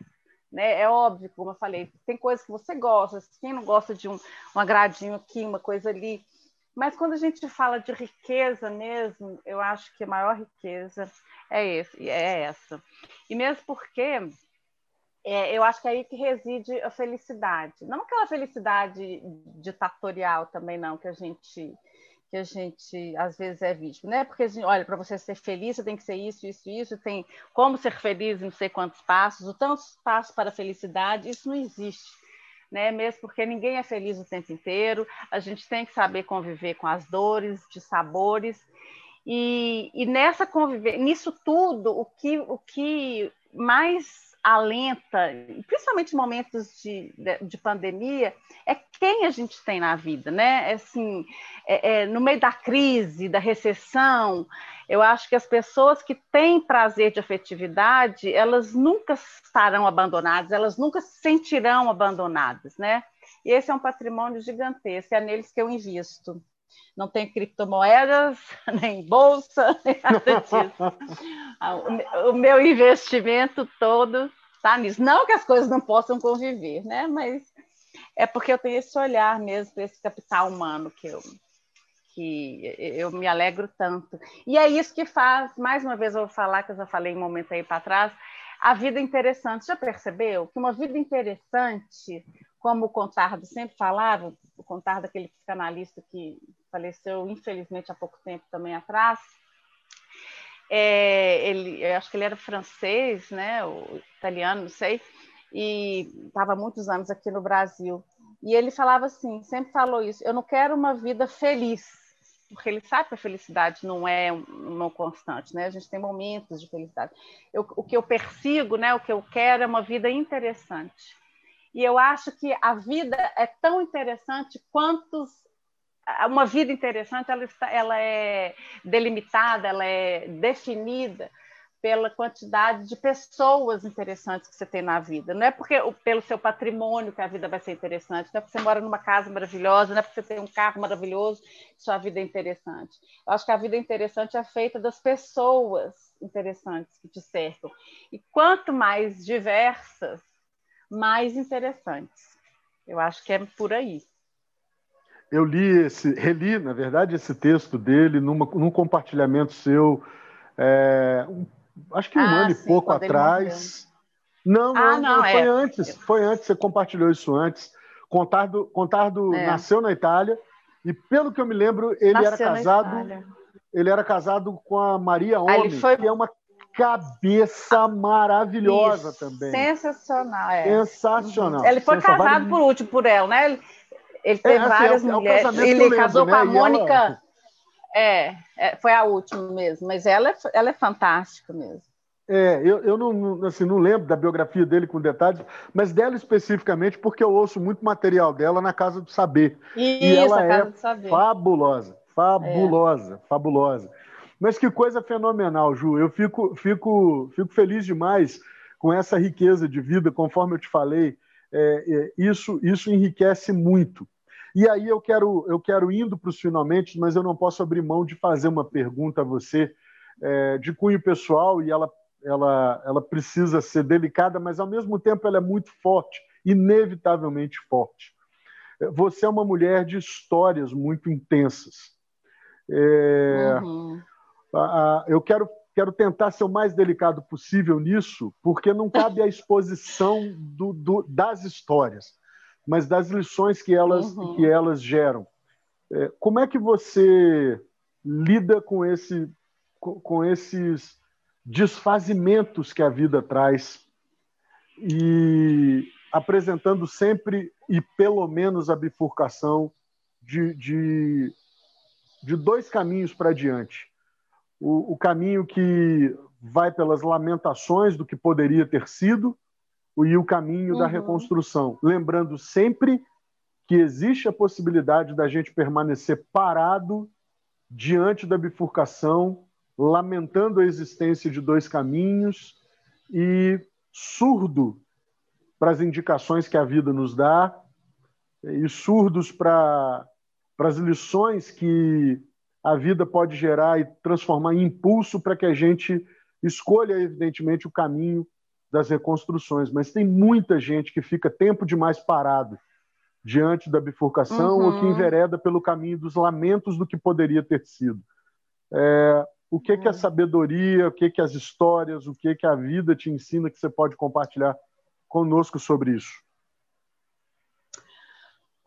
Speaker 2: Né? É óbvio, como eu falei, tem coisas que você gosta, quem não gosta de um, um agradinho aqui, uma coisa ali. Mas quando a gente fala de riqueza mesmo, eu acho que a maior riqueza é, esse, é essa. E mesmo porque é, eu acho que é aí que reside a felicidade. Não aquela felicidade ditatorial também, não, que a gente que a gente às vezes é vítima, né? Porque olha, para você ser feliz, você tem que ser isso, isso, isso, tem como ser feliz em não sei quantos passos, o tantos passos para a felicidade, isso não existe. Né? Mesmo porque ninguém é feliz o tempo inteiro, a gente tem que saber conviver com as dores, de sabores, e, e nessa conviver, nisso tudo, o que, o que mais alenta, principalmente em momentos de, de, de, pandemia, é quem a gente tem na vida, né? É assim, é, é, no meio da crise, da recessão, eu acho que as pessoas que têm prazer de afetividade, elas nunca estarão abandonadas, elas nunca se sentirão abandonadas, né? E esse é um patrimônio gigantesco, é neles que eu invisto. Não tenho criptomoedas, nem bolsa, nem nada disso. o meu investimento todo está nisso. Não que as coisas não possam conviver, né? Mas é porque eu tenho esse olhar mesmo para esse capital humano que eu, que eu me alegro tanto. E é isso que faz, mais uma vez eu vou falar, que eu já falei um momento aí para trás, a vida interessante. Já percebeu que uma vida interessante, como o Contardo sempre falava, o Contardo, aquele psicanalista que faleceu infelizmente há pouco tempo também atrás, é, ele, eu acho que ele era francês, né, ou italiano, não sei, e estava muitos anos aqui no Brasil. E ele falava assim, sempre falou isso: eu não quero uma vida feliz, porque ele sabe que a felicidade não é uma constante, né? A gente tem momentos de felicidade. Eu, o que eu persigo, né? O que eu quero é uma vida interessante. E eu acho que a vida é tão interessante quanto uma vida interessante. Ela, está, ela é delimitada, ela é definida pela quantidade de pessoas interessantes que você tem na vida. Não é porque pelo seu patrimônio que a vida vai ser interessante, não é porque você mora numa casa maravilhosa, não é porque você tem um carro maravilhoso que sua vida é interessante. Eu acho que a vida interessante é feita das pessoas interessantes que te cercam. E quanto mais diversas, mais interessantes. Eu acho que é por aí.
Speaker 1: Eu li esse, reli, na verdade, esse texto dele numa, num compartilhamento seu é, acho que um ah, ano sim, e pouco atrás. Não, não, ah, não, foi é. antes, foi antes, você compartilhou isso antes. Contardo, Contardo é. nasceu na Itália e, pelo que eu me lembro, ele nasceu era casado. Ele era casado com a Maria Homem, foi... que é uma cabeça maravilhosa isso. também.
Speaker 2: Sensacional, é.
Speaker 1: Sensacional.
Speaker 2: Ele foi casado vale... por último por ela, né? Ele, ele teve é, assim, várias é, mulheres. ele casou com a né? Mônica. Ela... É, é, foi a última mesmo, mas ela é, ela é fantástica mesmo.
Speaker 1: É, eu, eu não, assim, não lembro da biografia dele com detalhes, mas dela especificamente, porque eu ouço muito material dela na Casa do Saber.
Speaker 2: Isso, e ela é
Speaker 1: fabulosa, fabulosa, é. fabulosa. Mas que coisa fenomenal, Ju. Eu fico, fico, fico feliz demais com essa riqueza de vida, conforme eu te falei. É, é, isso, isso enriquece muito. E aí eu quero, eu quero indo para os finalmente, mas eu não posso abrir mão de fazer uma pergunta a você é, de cunho pessoal e ela, ela, ela precisa ser delicada, mas ao mesmo tempo ela é muito forte, inevitavelmente forte. Você é uma mulher de histórias muito intensas. É, uhum. a, a, eu quero, quero tentar ser o mais delicado possível nisso, porque não cabe a exposição do, do, das histórias mas das lições que elas, uhum. que elas geram. É, como é que você lida com, esse, com esses desfazimentos que a vida traz e apresentando sempre e pelo menos a bifurcação de, de, de dois caminhos para diante. O, o caminho que vai pelas lamentações do que poderia ter sido, e o caminho uhum. da reconstrução. Lembrando sempre que existe a possibilidade da gente permanecer parado diante da bifurcação, lamentando a existência de dois caminhos e surdo para as indicações que a vida nos dá e surdos para, para as lições que a vida pode gerar e transformar em impulso para que a gente escolha, evidentemente, o caminho das reconstruções, mas tem muita gente que fica tempo demais parado diante da bifurcação uhum. ou que uhum. envereda pelo caminho dos lamentos do que poderia ter sido. É, o que, uhum. que a uhum. sabedoria, o que, que as histórias, o que, que a vida te ensina que você pode compartilhar conosco sobre isso?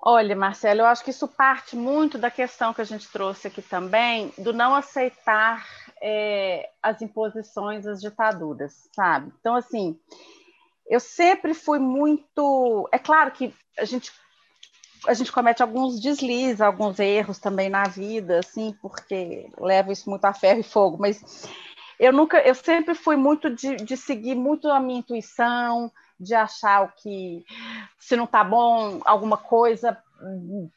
Speaker 2: Olha, Marcelo, eu acho que isso parte muito da questão que a gente trouxe aqui também, do não aceitar é, as imposições, as ditaduras, sabe? Então, assim, eu sempre fui muito. É claro que a gente a gente comete alguns deslizes, alguns erros também na vida, assim, porque leva isso muito a ferro e fogo, mas eu nunca, eu sempre fui muito de, de seguir muito a minha intuição, de achar o que, se não está bom, alguma coisa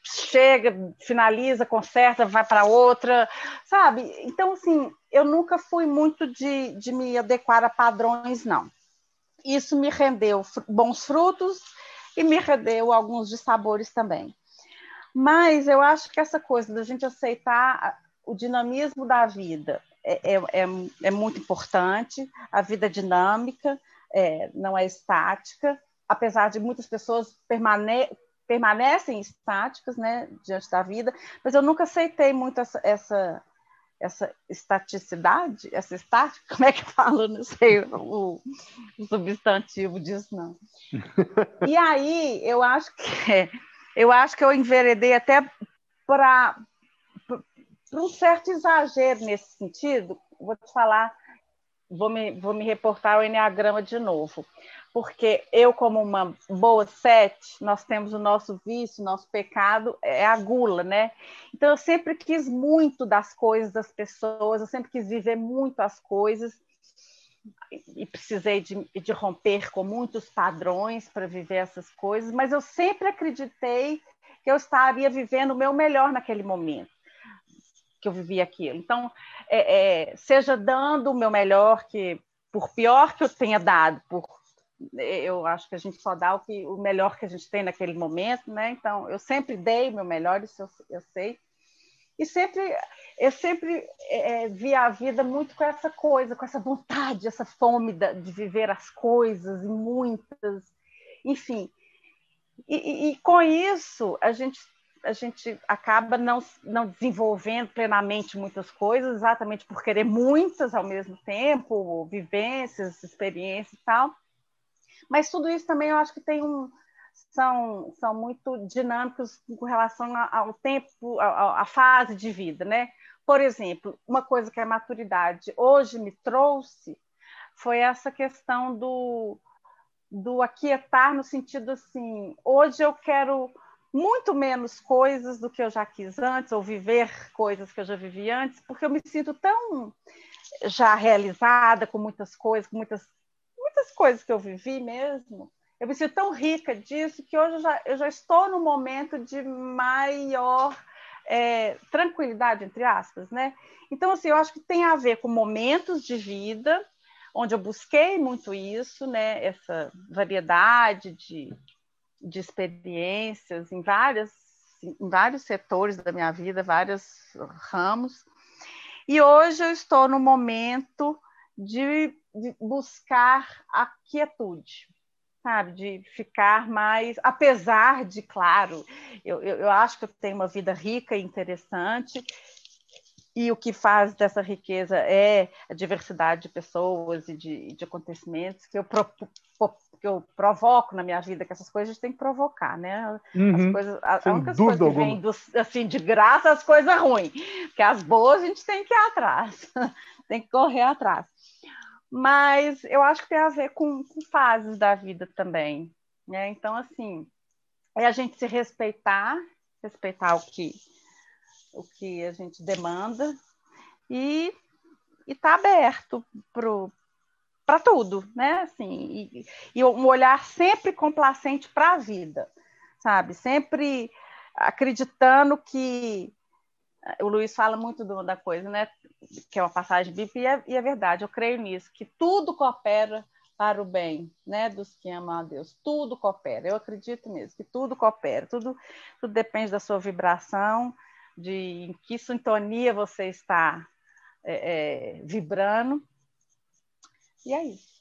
Speaker 2: chega, finaliza, conserta, vai para outra, sabe? Então, assim, eu nunca fui muito de, de me adequar a padrões, não. Isso me rendeu bons frutos e me rendeu alguns dissabores também. Mas eu acho que essa coisa da gente aceitar o dinamismo da vida é, é, é, é muito importante, a vida dinâmica, é, não é estática, apesar de muitas pessoas permane permanecem estáticas né, diante da vida, mas eu nunca aceitei muito essa, essa, essa estaticidade, essa estática, como é que fala? Não sei o, o substantivo disso, não. E aí, eu acho que eu acho que eu enveredei até para um certo exagero nesse sentido. Vou te falar vou me, vou me reportar ao Enneagrama de novo, porque eu, como uma boa sete, nós temos o nosso vício, nosso pecado, é a gula, né? Então, eu sempre quis muito das coisas das pessoas, eu sempre quis viver muito as coisas, e precisei de, de romper com muitos padrões para viver essas coisas, mas eu sempre acreditei que eu estaria vivendo o meu melhor naquele momento que eu vivi aquilo. Então, é, é, seja dando o meu melhor, que por pior que eu tenha dado, por eu acho que a gente só dá o, que, o melhor que a gente tem naquele momento, né? Então, eu sempre dei o meu melhor, isso eu, eu sei. E sempre, eu sempre é, é vi a vida muito com essa coisa, com essa vontade, essa fome de viver as coisas, e muitas, enfim. E, e, e com isso, a gente a gente acaba não, não desenvolvendo plenamente muitas coisas, exatamente por querer muitas ao mesmo tempo, vivências, experiências e tal. Mas tudo isso também eu acho que tem um, são, são muito dinâmicos com relação ao tempo, à fase de vida, né? Por exemplo, uma coisa que a maturidade hoje me trouxe foi essa questão do, do aquietar no sentido assim, hoje eu quero muito menos coisas do que eu já quis antes, ou viver coisas que eu já vivi antes, porque eu me sinto tão já realizada com muitas coisas, com muitas, muitas coisas que eu vivi mesmo. Eu me sinto tão rica disso que hoje eu já, eu já estou no momento de maior é, tranquilidade, entre aspas, né? Então, assim, eu acho que tem a ver com momentos de vida onde eu busquei muito isso, né? Essa variedade de, de experiências em várias em vários setores da minha vida, vários ramos. E hoje eu estou no momento de, de buscar a quietude, sabe? De ficar mais, apesar de, claro, eu, eu, eu acho que eu tenho uma vida rica e interessante, e o que faz dessa riqueza é a diversidade de pessoas e de, de acontecimentos que eu que eu provoco na minha vida, que essas coisas a gente tem que provocar, né?
Speaker 1: Uhum, as coisas, a, a única coisa que vem do,
Speaker 2: assim, de graça as coisas ruins, porque as boas a gente tem que ir atrás, tem que correr atrás. Mas eu acho que tem a ver com, com fases da vida também, né? Então, assim, é a gente se respeitar, respeitar o que, o que a gente demanda e estar tá aberto para para tudo, né? Assim, e, e, um olhar sempre complacente para a vida, sabe? Sempre acreditando que o Luiz fala muito do, da coisa, né? Que é uma passagem bíblica e é, e é, verdade. Eu creio nisso, que tudo coopera para o bem, né? Dos que amam a Deus, tudo coopera. Eu acredito mesmo que tudo coopera. Tudo, tudo depende da sua vibração, de em que sintonia você está é, é, vibrando e é isso.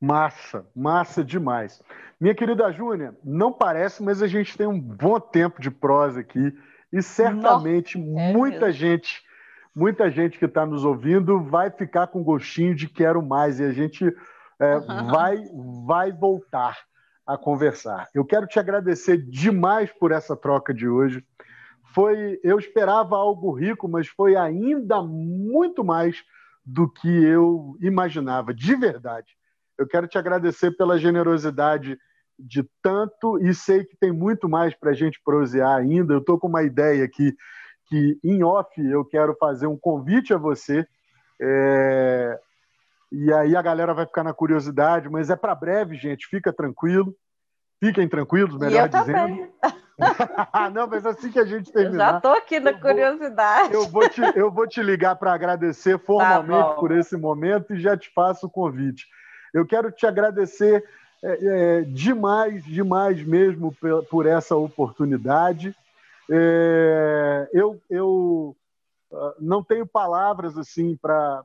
Speaker 1: Massa, massa demais. Minha querida Júnia, não parece, mas a gente tem um bom tempo de prosa aqui e certamente Nossa, é muita mesmo. gente, muita gente que está nos ouvindo vai ficar com gostinho de quero mais e a gente é, uhum. vai, vai voltar a conversar. Eu quero te agradecer demais por essa troca de hoje. Foi, eu esperava algo rico, mas foi ainda muito mais do que eu imaginava, de verdade. Eu quero te agradecer pela generosidade de tanto e sei que tem muito mais para a gente prosear ainda. Eu estou com uma ideia aqui que, em off, eu quero fazer um convite a você É... E aí a galera vai ficar na curiosidade, mas é para breve, gente. Fica tranquilo. Fiquem tranquilos, melhor
Speaker 2: eu dizendo. Também.
Speaker 1: não, mas assim que a gente terminar.
Speaker 2: Eu já estou aqui na curiosidade.
Speaker 1: eu, vou te, eu vou te ligar para agradecer formalmente tá por esse momento e já te faço o convite. Eu quero te agradecer é, é, demais, demais mesmo por, por essa oportunidade. É, eu, eu uh, não tenho palavras assim para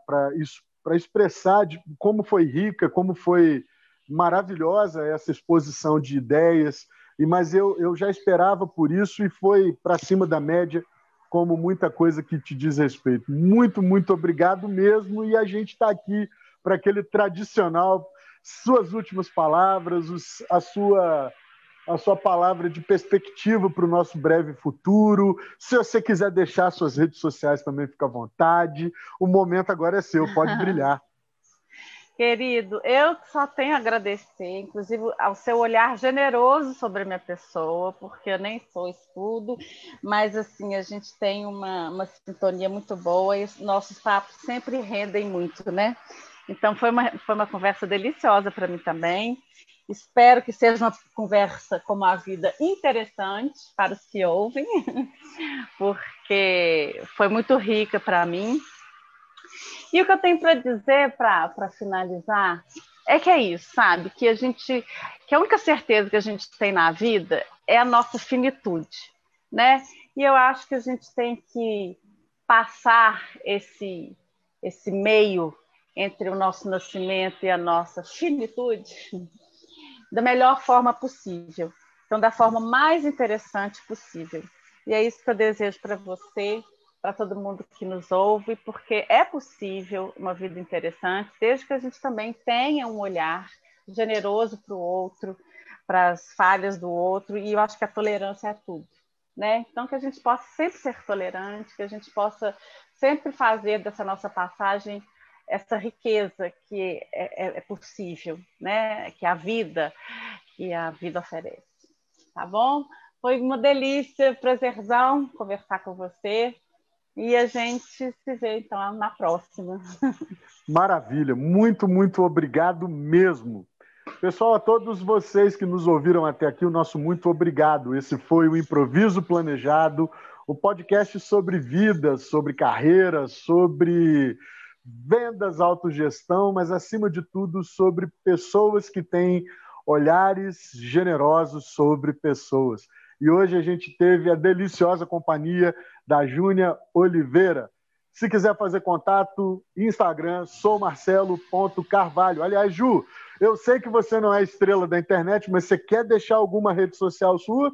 Speaker 1: expressar de como foi rica, como foi maravilhosa essa exposição de ideias, e mas eu, eu já esperava por isso e foi para cima da média, como muita coisa que te diz respeito. Muito, muito obrigado mesmo, e a gente está aqui para aquele tradicional, suas últimas palavras, os, a sua a sua palavra de perspectiva para o nosso breve futuro. Se você quiser deixar suas redes sociais também, fica à vontade. O momento agora é seu, pode brilhar.
Speaker 2: Querido, eu só tenho a agradecer, inclusive ao seu olhar generoso sobre a minha pessoa, porque eu nem sou escudo, mas assim, a gente tem uma, uma sintonia muito boa e nossos papos sempre rendem muito, né? Então foi uma, foi uma conversa deliciosa para mim também. Espero que seja uma conversa como a vida interessante para os que ouvem, porque foi muito rica para mim e o que eu tenho para dizer para finalizar é que é isso, sabe? Que a gente, que a única certeza que a gente tem na vida é a nossa finitude, né? E eu acho que a gente tem que passar esse esse meio entre o nosso nascimento e a nossa finitude da melhor forma possível. Então, da forma mais interessante possível. E é isso que eu desejo para você, para todo mundo que nos ouve, porque é possível uma vida interessante, desde que a gente também tenha um olhar generoso para o outro, para as falhas do outro, e eu acho que a tolerância é tudo. Né? Então, que a gente possa sempre ser tolerante, que a gente possa sempre fazer dessa nossa passagem essa riqueza que é, é, é possível, né? que a vida, que a vida oferece. Tá bom? Foi uma delícia, prazerzão conversar com você. E a gente se vê então na próxima.
Speaker 1: Maravilha, muito, muito obrigado mesmo. Pessoal, a todos vocês que nos ouviram até aqui, o nosso muito obrigado. Esse foi o Improviso Planejado, o podcast sobre vida, sobre carreira, sobre vendas, autogestão, mas acima de tudo sobre pessoas que têm olhares generosos sobre pessoas. E hoje a gente teve a deliciosa companhia da Júnia Oliveira. Se quiser fazer contato, Instagram, sou marcelo.carvalho. Aliás, Ju, eu sei que você não é estrela da internet, mas você quer deixar alguma rede social sua?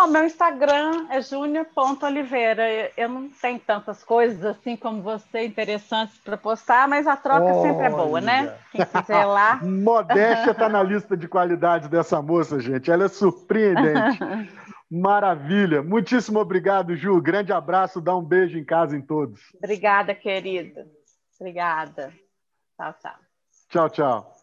Speaker 2: Oh, meu Instagram é júnior.oliveira. Eu não tenho tantas coisas assim como você interessantes para postar, mas a troca sempre é boa, né? Quem quiser lá.
Speaker 1: Modéstia está na lista de qualidade dessa moça, gente. Ela é surpreendente. Maravilha. Muitíssimo obrigado, Ju. Grande abraço. Dá um beijo em casa em todos.
Speaker 2: Obrigada, querida. Obrigada. Tchau, tchau.
Speaker 1: Tchau, tchau.